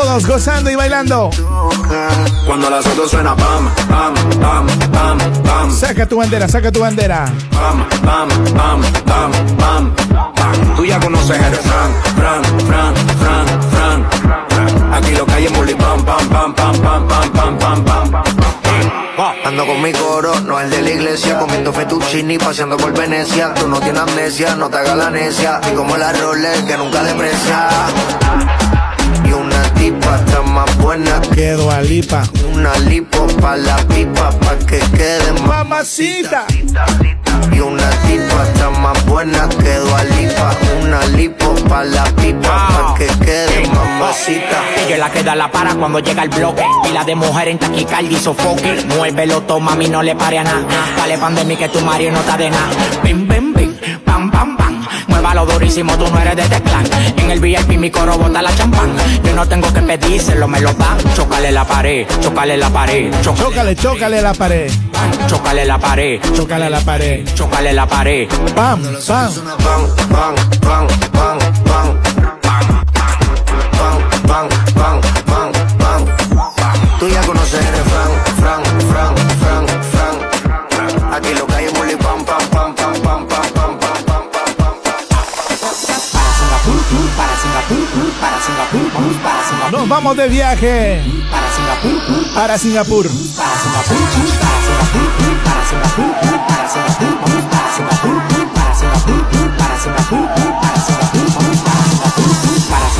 Todos gozando y bailando. Cuando las autos suena pam, pam, pam, pam, pam, Saca tu bandera, saca tu bandera. pam, pam, pam, pam, pam, pam. Tú ya conoces el fran, fran, fran, fran, fran. Aquí lo que hay es muli pam, pam, pam, pam, pam, pam, pam, pam, pam, pam. Ando con mi coro, no el de la iglesia, comiendo fettuccini, paseando por Venecia. Tú no tienes amnesia, no te hagas la necia. Y como la Rolex que nunca deprecia. Una tipa está más buena que Dualipa. Una lipo pa' la pipa, pa' que quede más. Mamacita. Y una tipa está más buena que Dualipa. Una lipo pa' la pipa, pa' que quede mamacita. Ella es la que da la para cuando llega el bloque. Y la de mujer en taquicardia y sofoque. Muévelo, toma, mami, no le pare a nada. Dale pan de mí que tu marido no está de nada. Bim, bim, bim. Muévalo durísimo, tú no eres de teclán. En el VIP mi coro bota la champán. Yo no tengo que pedírselo, me lo dan. Chócale la pared, chócale la pared. Chócale, chócale la pared. Chócale la pared, chócale la pared. Chócale la pared. Pam, pam. Pam, pam, pam, pam, pam. Pam, pam, nos vamos de viaje. Para Singapur, Para Singapur. para Singapur, para Singapur, para Singapur, para Singapur, para Singapur, para Singapur, para Singapur, para Singapur,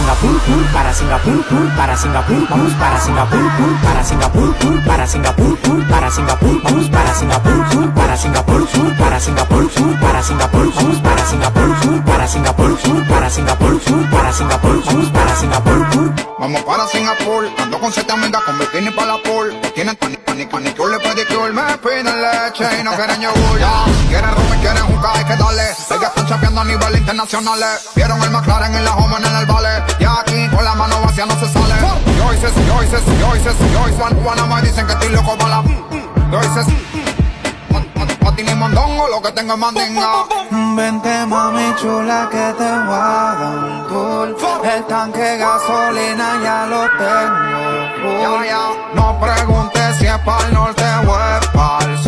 Singapur, para Singapur, para Singapur, vamos para Singapur, para Singapur, para Singapur, para Singapur, vamos para Singapur, para Singapur, para Singapur, para Singapur, vamos para Singapur, para Singapur, para Singapur, para Singapur, vamos para Singapur. Vamos para Singapur, ando con siete amigas con bikini para la pool. Tienen tani, tani, manicure, pedicure, me piden leche y no quieren yogur. Ya, quieren rum y quieren jugar, hay que darle. Ellas están champeando a nivel internacional. Vieron el McLaren en la home en el vale. Y aquí con la mano vacía no se sale. Yo hice, yo hice, yo hice, yo hice, Juan, Juana me dicen que estoy loco para la. Yo hice, patín y mondongo, lo que tengo es mandinga. Vente mami chula que te voy a dar un tour El tanque de gasolina ya lo tengo Ya, ya, no preguntes si es para el norte o es para el sur.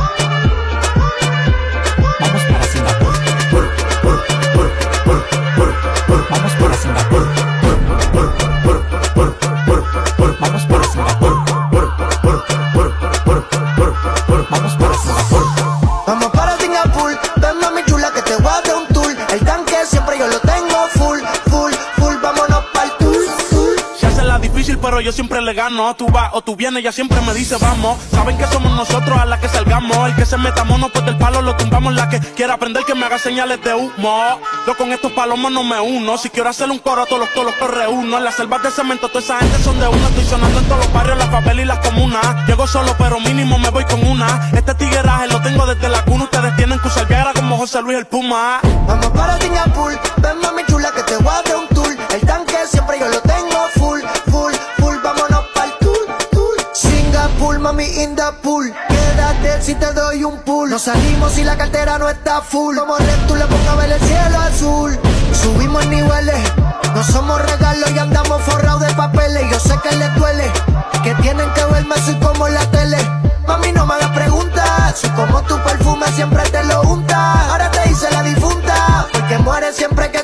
Yo siempre le gano. Tú vas o tú vienes, ella siempre me dice vamos. Saben que somos nosotros a la que salgamos. El que se meta mono, pues del palo lo tumbamos. La que quiera aprender que me haga señales de humo. Yo con estos palomos no me uno. Si quiero hacer un coro, todos los todos los reúno. En las selvas de cemento, toda esa gente son de uno. Estoy sonando en todos los barrios, las favelas y las comunas. Llego solo, pero mínimo me voy con una. Este tigueraje lo tengo desde la cuna. Ustedes tienen que usar Viagra como José Luis el Puma. Vamos para Singapur, ven mami chula que te voy a un tour El tanque siempre yo lo tengo full, mami in the pool. Quédate si te doy un pool. Nos salimos si la cartera no está full. Como Red, tú le pongo a ver el cielo azul. Subimos niveles No somos regalos y andamos forrados de papeles. Yo sé que les duele Que tienen que verme soy como la tele. Mami no me hagas preguntas Soy como tu perfume siempre te lo unta Ahora te hice la difunta Porque mueres siempre que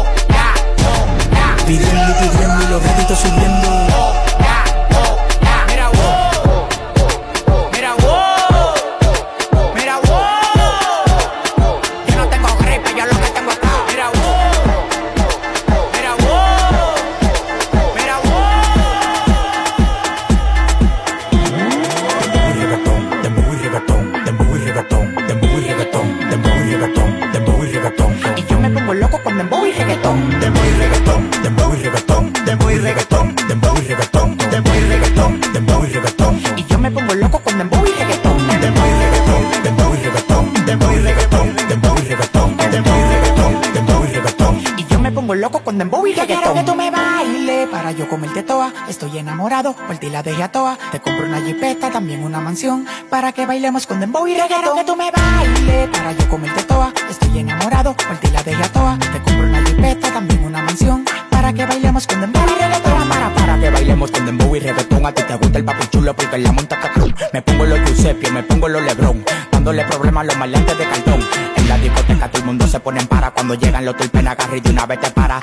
ya. Pidiendo y los réditos subiendo. Yo comerte toa. Estoy enamorado, por ti la dejé a toa. Te compro una jipeta, también una mansión, para que bailemos con dembow y reggaetón. Quiero que tú me bailes para yo comerte toa. Estoy enamorado, por ti la dejé a toa. Te compro una jipeta, también una mansión, para que bailemos con dembow y reggaetón. Para, para que bailemos con dembow y reggaetón. A ti te gusta el papi chulo porque la monta cabrón. Me pongo los Giuseppe, me pongo los Lebron. Dándole problemas a los maleantes de cartón. En la discoteca todo el mundo se pone en para cuando llegan los tulpen agarre y de una vez te para.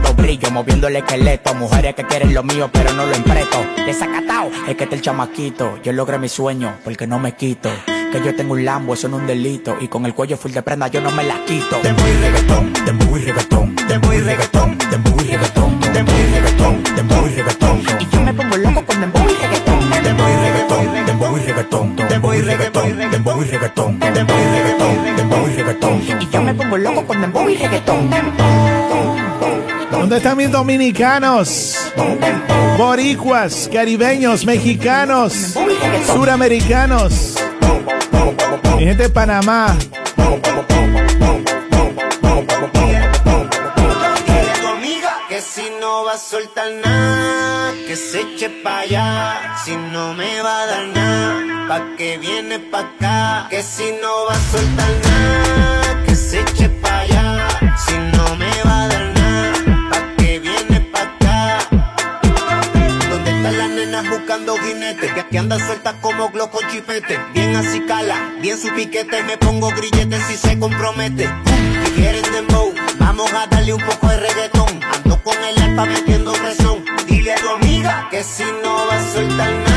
Demasiado brillo, moviendo el esqueleto. Mujeres que quieren lo mío, pero no lo empreto. Desacatao, es que está el chamaquito. Yo logré mi sueño, porque no me quito. Que yo tengo un lambo, eso no es un delito. Y con el cuello full de prenda yo no me la quito. Dembow y reggaetón, dembow y reggaetón, dembow y reggaetón, dembow y reggaetón, dembow y reggaetón, dembow y reggaetón. Y yo me pongo loco con dembow y reggaetón. Dembow y reggaetón, dembow y reggaetón, dembow y reggaetón, dembow y reggaetón, dembow y reggaetón, dembow y reggaetón. Y yo me pongo loco con dembow y reggaetón. ¿Dónde están mis dominicanos? Boricuas, caribeños, mexicanos, suramericanos. Mi gente de Panamá. Que si no va a soltar nada, que se eche pa' allá. Si no me va a dar nada, pa' que viene pa' acá. Que si no va a soltar nada, Que, que anda suelta como glow con chipete. Bien así cala, bien su piquete. Me pongo grillete si se compromete. Si quieren dembow, vamos a darle un poco de reggaetón. Ando con el alfa metiendo presión. Dile a tu amiga que si no va a soltar nada,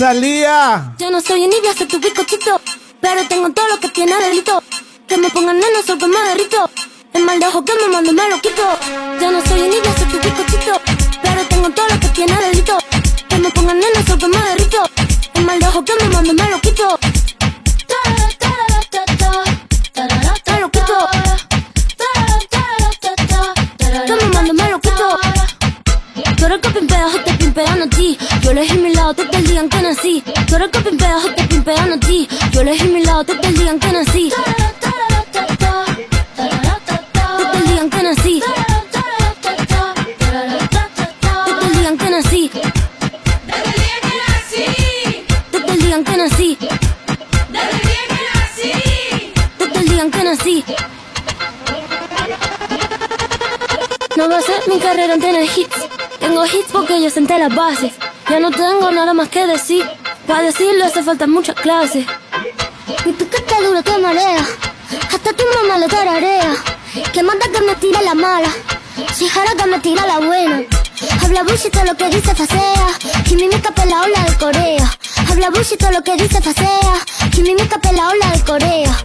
Rosalía. Yo no soy envidia, soy tu bizcochito. Pero tengo todo lo que tiene delito. Que me pongan nena, soy que me derrito. El mal de ojo que me mando me lo quito. Yo no soy envidia, soy tu bizcochito. Pero tengo todo lo que tiene delito. Que me pongan nena, soy que me derrito. El mal de ojo que me mando me lo quito. Me lo quito. Que me mando me lo quito. Tú eres pimpean a ti. Yo elegí mi lado, tú te digan que nací. Tú eres que pimpeas te pimpean a ti. Yo elegí mi lado, tú te digan que nací. Tú te digan que nací. Tú te digan que nací. Tú te digan que nací. Tú te digan que nací. No va a ser mi carrera en tener hits. Tengo hits porque yo senté las bases. Ya no tengo nada más que decir. Para decirlo hace falta muchas clases. Y tú que te duro te marea. Hasta tu mamá lo tararea. Que manda que me tira la mala. Si jara que me tira la buena. Habla bullshit lo que dice facea. Y mi mica la ola de Corea. Habla bullshit lo que dice facea. Y mi mica la ola de Corea.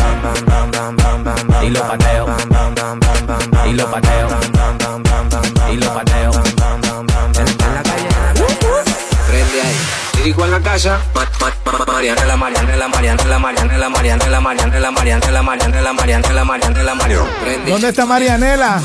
Y lo pateo. Y lo pateo. Y lo pateo. En, en la calle. Prende ahí, Dirigo a la casa, Marianela, Marianela, Marianela, Marianela, Marianela, Marianela, Marianela, Marianela, Marianela, Marianela, Mario. ¿Dónde está Marianela?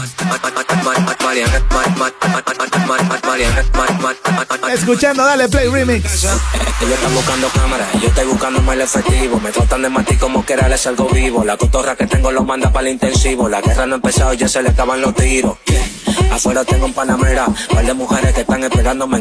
Escuchando, dale play remix. Ellos están buscando cámaras, yo estoy buscando más efectivo. Me tratan de matar como que era les algo vivo. La cotorra que tengo los manda para el intensivo. La guerra no ha empezado, ya se le acaban los tiros. Afuera tengo un panamera, par de mujeres que están esperándome.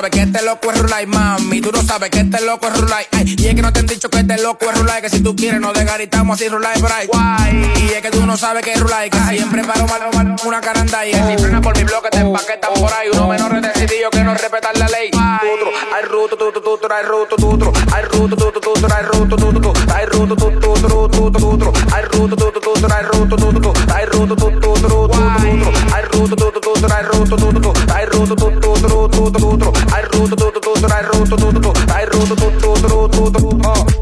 sabes que este loco es Rulay, mami. Tú no sabes que este loco es Rulay. Ay, y es que no te han dicho que este loco es Rulay. Que si tú quieres nos desgaritamos así Rulay Bright. Guay. Y es que tú no sabes que es Rulay. Que siempre paro mal, mal, una caranda y si frena por mi bloque te empaquetan por ahí. Uno menos decidido que no respetan la ley. Tutro, ay ruto, tutro, tutro, ay ruto, tutro. Ay ruto, tutro, tutro, ay ruto, tutro. Ay ruto, tutro, tutro, tutro, tutro. Ay ruto, tutro, tutro, ay ruto, tutro. Ay ruto, tutro, tutro, tutro. Ay ruto, tutro, tutro, ay ruto, tutro. Ay ruto, tutro, tutro, tutro. Ay ruto, tutro, roto, todo, todo, vai roto, todo, todo, todo, todo, ó.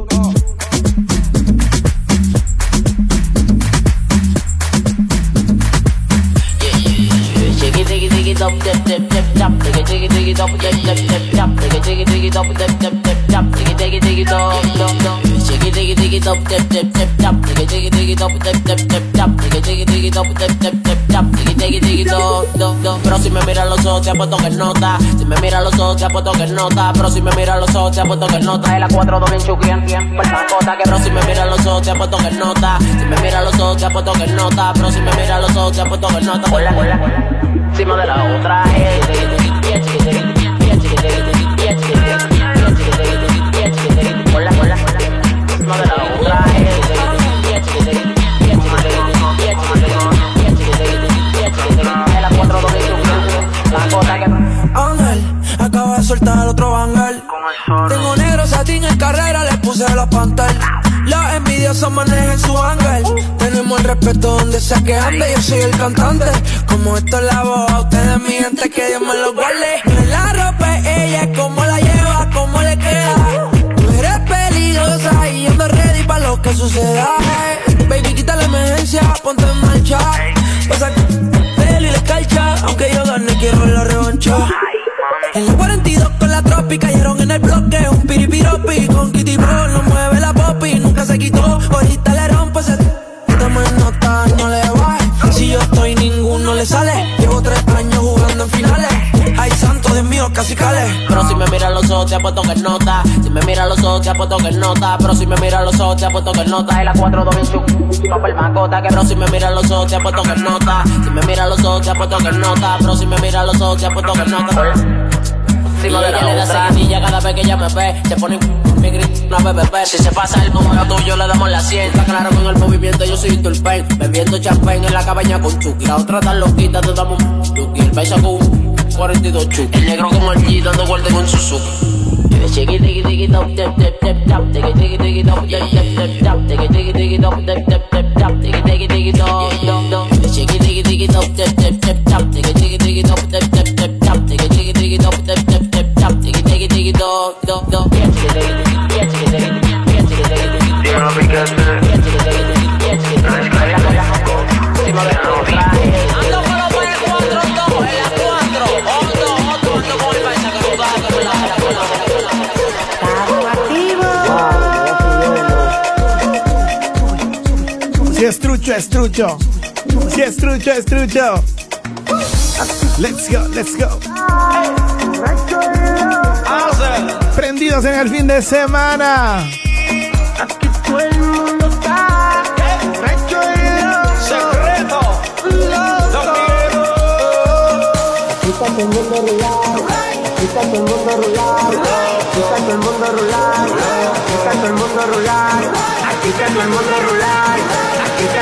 dum dip dip dip dum diggy diggy diggy dum dip dip dip dum diggy diggy diggy dum dip dip dip dum diggy diggy diggy dum dum dum diggy diggy dop dip dip dip dop. Diggy diggy diggy dop dip dip dip dop. Diggy diggy diggy dop dip dip dip dop. Diggy diggy diggy dop dop dop. Pero si me mira los ojos te apuesto que nota Si me mira los ojos te apuesto que nota Pero si me mira los ojos te apuesto que nota Es la 4 2 bien chuki en el macota Que pero si me mira los ojos te apuesto que nota Si me mira los ojos te apuesto que nota Pero si me mira los ojos te apuesto que nota encima de la otra. Hola, Ángel, acaba de soltar otro ángel. Tengo negro satín en carrera, le puse la pantalla. Los envidiosos manejan su ángel. Tenemos el respeto donde sea que ande. Yo soy el cantante. Como esto es la voz, a ustedes, mi gente, que Dios me lo guarde. Es la ropa, ella, cómo la lleva, cómo le queda. Y yo ando ready para lo que suceda. Baby, quita la emergencia, ponte en marcha. Pasa pelo y la escarcha. Aunque yo gane, quiero la revancha. En la 42 con la tropi cayeron en el bloque. Un piripiropi con Kitty Bro. No mueve la popi, nunca se quitó. Ahorita le rompo ese. Toma nota, no le baje. Si yo Pero si me mira los ojos te apuesto que nota. Si me mira los ojos te apuesto que nota. Pero si me mira los ojos te apuesto que nota. Es la 4 2 bien chuki Papel macota. Que pero si me mira los ojos te apuesto que nota. Si me mira los ojos te apuesto que nota. Pero si me mira los ojos te apuesto que nota. Encima de la le da seguidilla cada vez que ella me ve. Se pone mi grito una BBB Si se pasa el número tuyo le damos la 100 Está claro con el movimiento yo soy Turpen Bebiendo champagne en la cabaña con Chucky. La otra tan loquita te damos un Chucky. El paisa con 42 chu. El negro como el G dando vuelta con Shake it, dig it, dig it, up, dip, dip, dip, dig it, dig it, dig it, up, dip, dip, dip, dig it, dig it, dig it, up, dip, dip, dip, dig it, dig it, dig it, up, dum, dum. Shake dig it, dig it, dig it, dig it, dig it, dig it, dig it, dig it, dig it. Yeah, dig it, dig it, dig it, yeah, dig dig it, dig it, dig it, yeah, dig it, dig dig it, dig it, yeah, dig it, dig it, yeah, dig it, yeah, dig it, dig it, yeah, yeah, dig it, dig it, dig it, yeah, dig dig it, dig it, dig it, yeah, dig it, dig dig it, dig it, yeah, dig it, dig it, yeah, dig it, yeah, dig it, dig it, yeah, yeah, yeah, yeah, yeah, yeah, yeah, yeah, yeah, yeah, yeah, yeah, yeah, yeah, yeah, yeah, trucho. Si es trucho, es trucho. Let's go, let's go. Prendidos en el fin de semana. Aquí todo el mundo está. El mundo. Aquí está todo el mundo rular. Aquí está todo el mundo rular. Aquí está todo el mundo rular. Aquí está todo el mundo rular.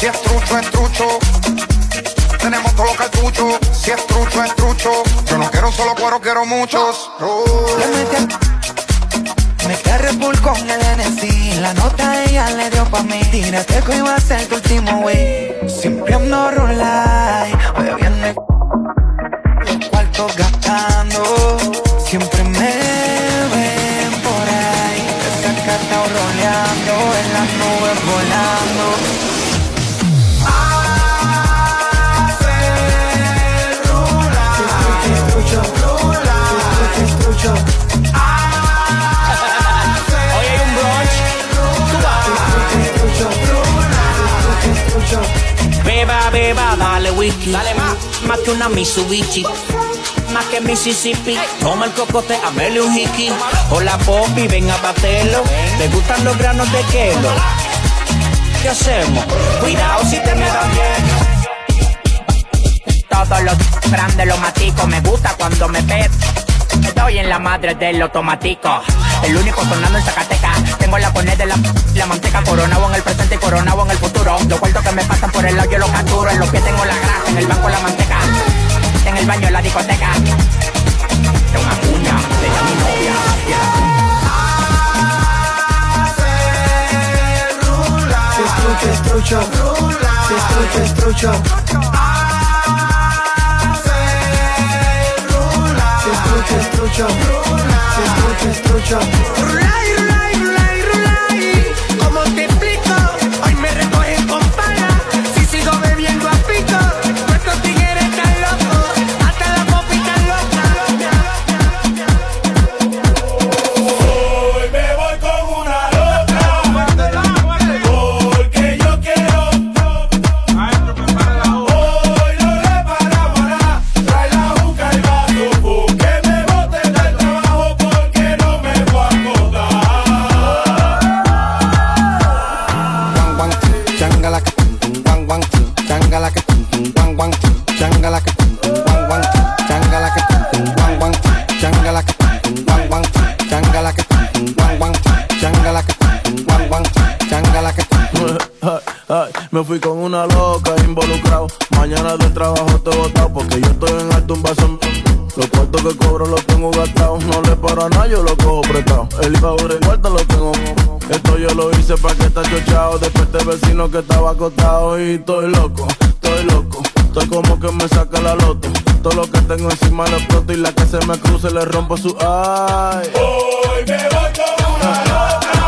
Si es trucho, es trucho. Tenemos todo lo cartuchos. Si es trucho, es trucho. Yo no quiero solo cuero, quiero muchos. Le metí Me quedé con el NC La nota ella le dio pa' mí Tírate que iba a ser tu último wey Siempre ando rulay dale whisky. Dale más. Más que una Mitsubishi. Más que Mississippi. Toma el cocote, amele un hiki. Hola, Poppy, ven a baterlo. ¿Te gustan los granos de kelo? ¿Qué hacemos? Cuidado si te me dan bien. Todos los grandes los matico. Me gusta cuando me pet. Estoy en la madre del automático. El único sonando en Zacatecas. Tengo la poner de la, la manteca. Coronado en el presente y coronado en el futuro. Los cuartos que me pasan por el lado yo los capturo. En los pies tengo la grasa, en el banco la manteca. En el baño la discoteca. De una cuña, de ella mi novia. Strucho, strucho, strucho, strucho. Strucho, strucho, strucho, strucho. Rulay, rulay, rulay, rulay. Fui con una loca involucrado. Mañana del trabajo te botado porque yo estoy en alto un vaso. Los cuartos que cobro los tengo gastados. No le paro a nada, yo lo cojo prestado. El favor en cuarto lo tengo. Esto yo lo hice para que está chochado. Después de vecino que estaba acostado. Y estoy loco, estoy loco. Estoy como que me saca la loto. Todo lo que tengo encima lo exploto. Y la que se me cruce le rompo su ay. Hoy me voy con una.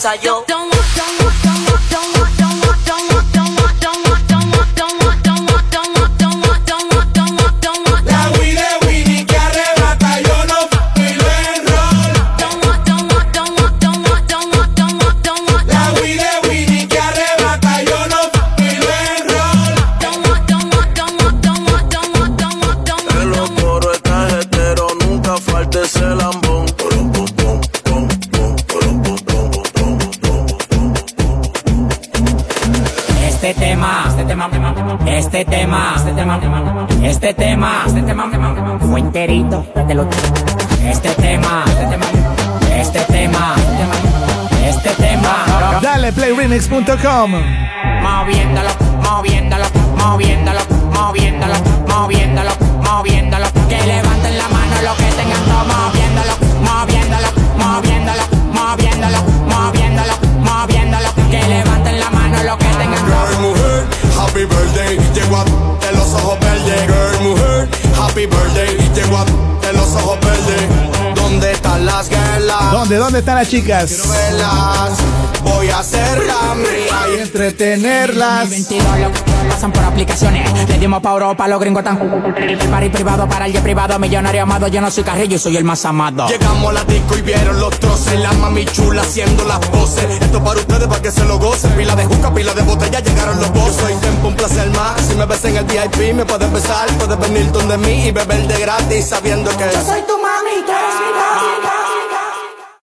Tengo fuerza yo. La tema, este tema, fue enterito. Te lo- Este tema, este tema, este tema, este tema. Dale playremix.com. ¿Dónde? ¿Dónde están las chicas? Velas, voy a hacerla mía y entretenerlas. 22 lo pasan por aplicaciones. Le dimos pa' Europa, los gringos tan. El party privado para el privado, millonario amado. Yo no soy carrillo y soy el más amado. Llegamos a la disco y vieron los troces La mami chula haciendo las poses Esto para ustedes para que se lo gocen Pila de juca, pila de botella, llegaron los Yo soy tiempo, un placer más Si me ves en el VIP me puedes besar Puedes venir donde mí y beber de gratis Sabiendo que Yo soy tu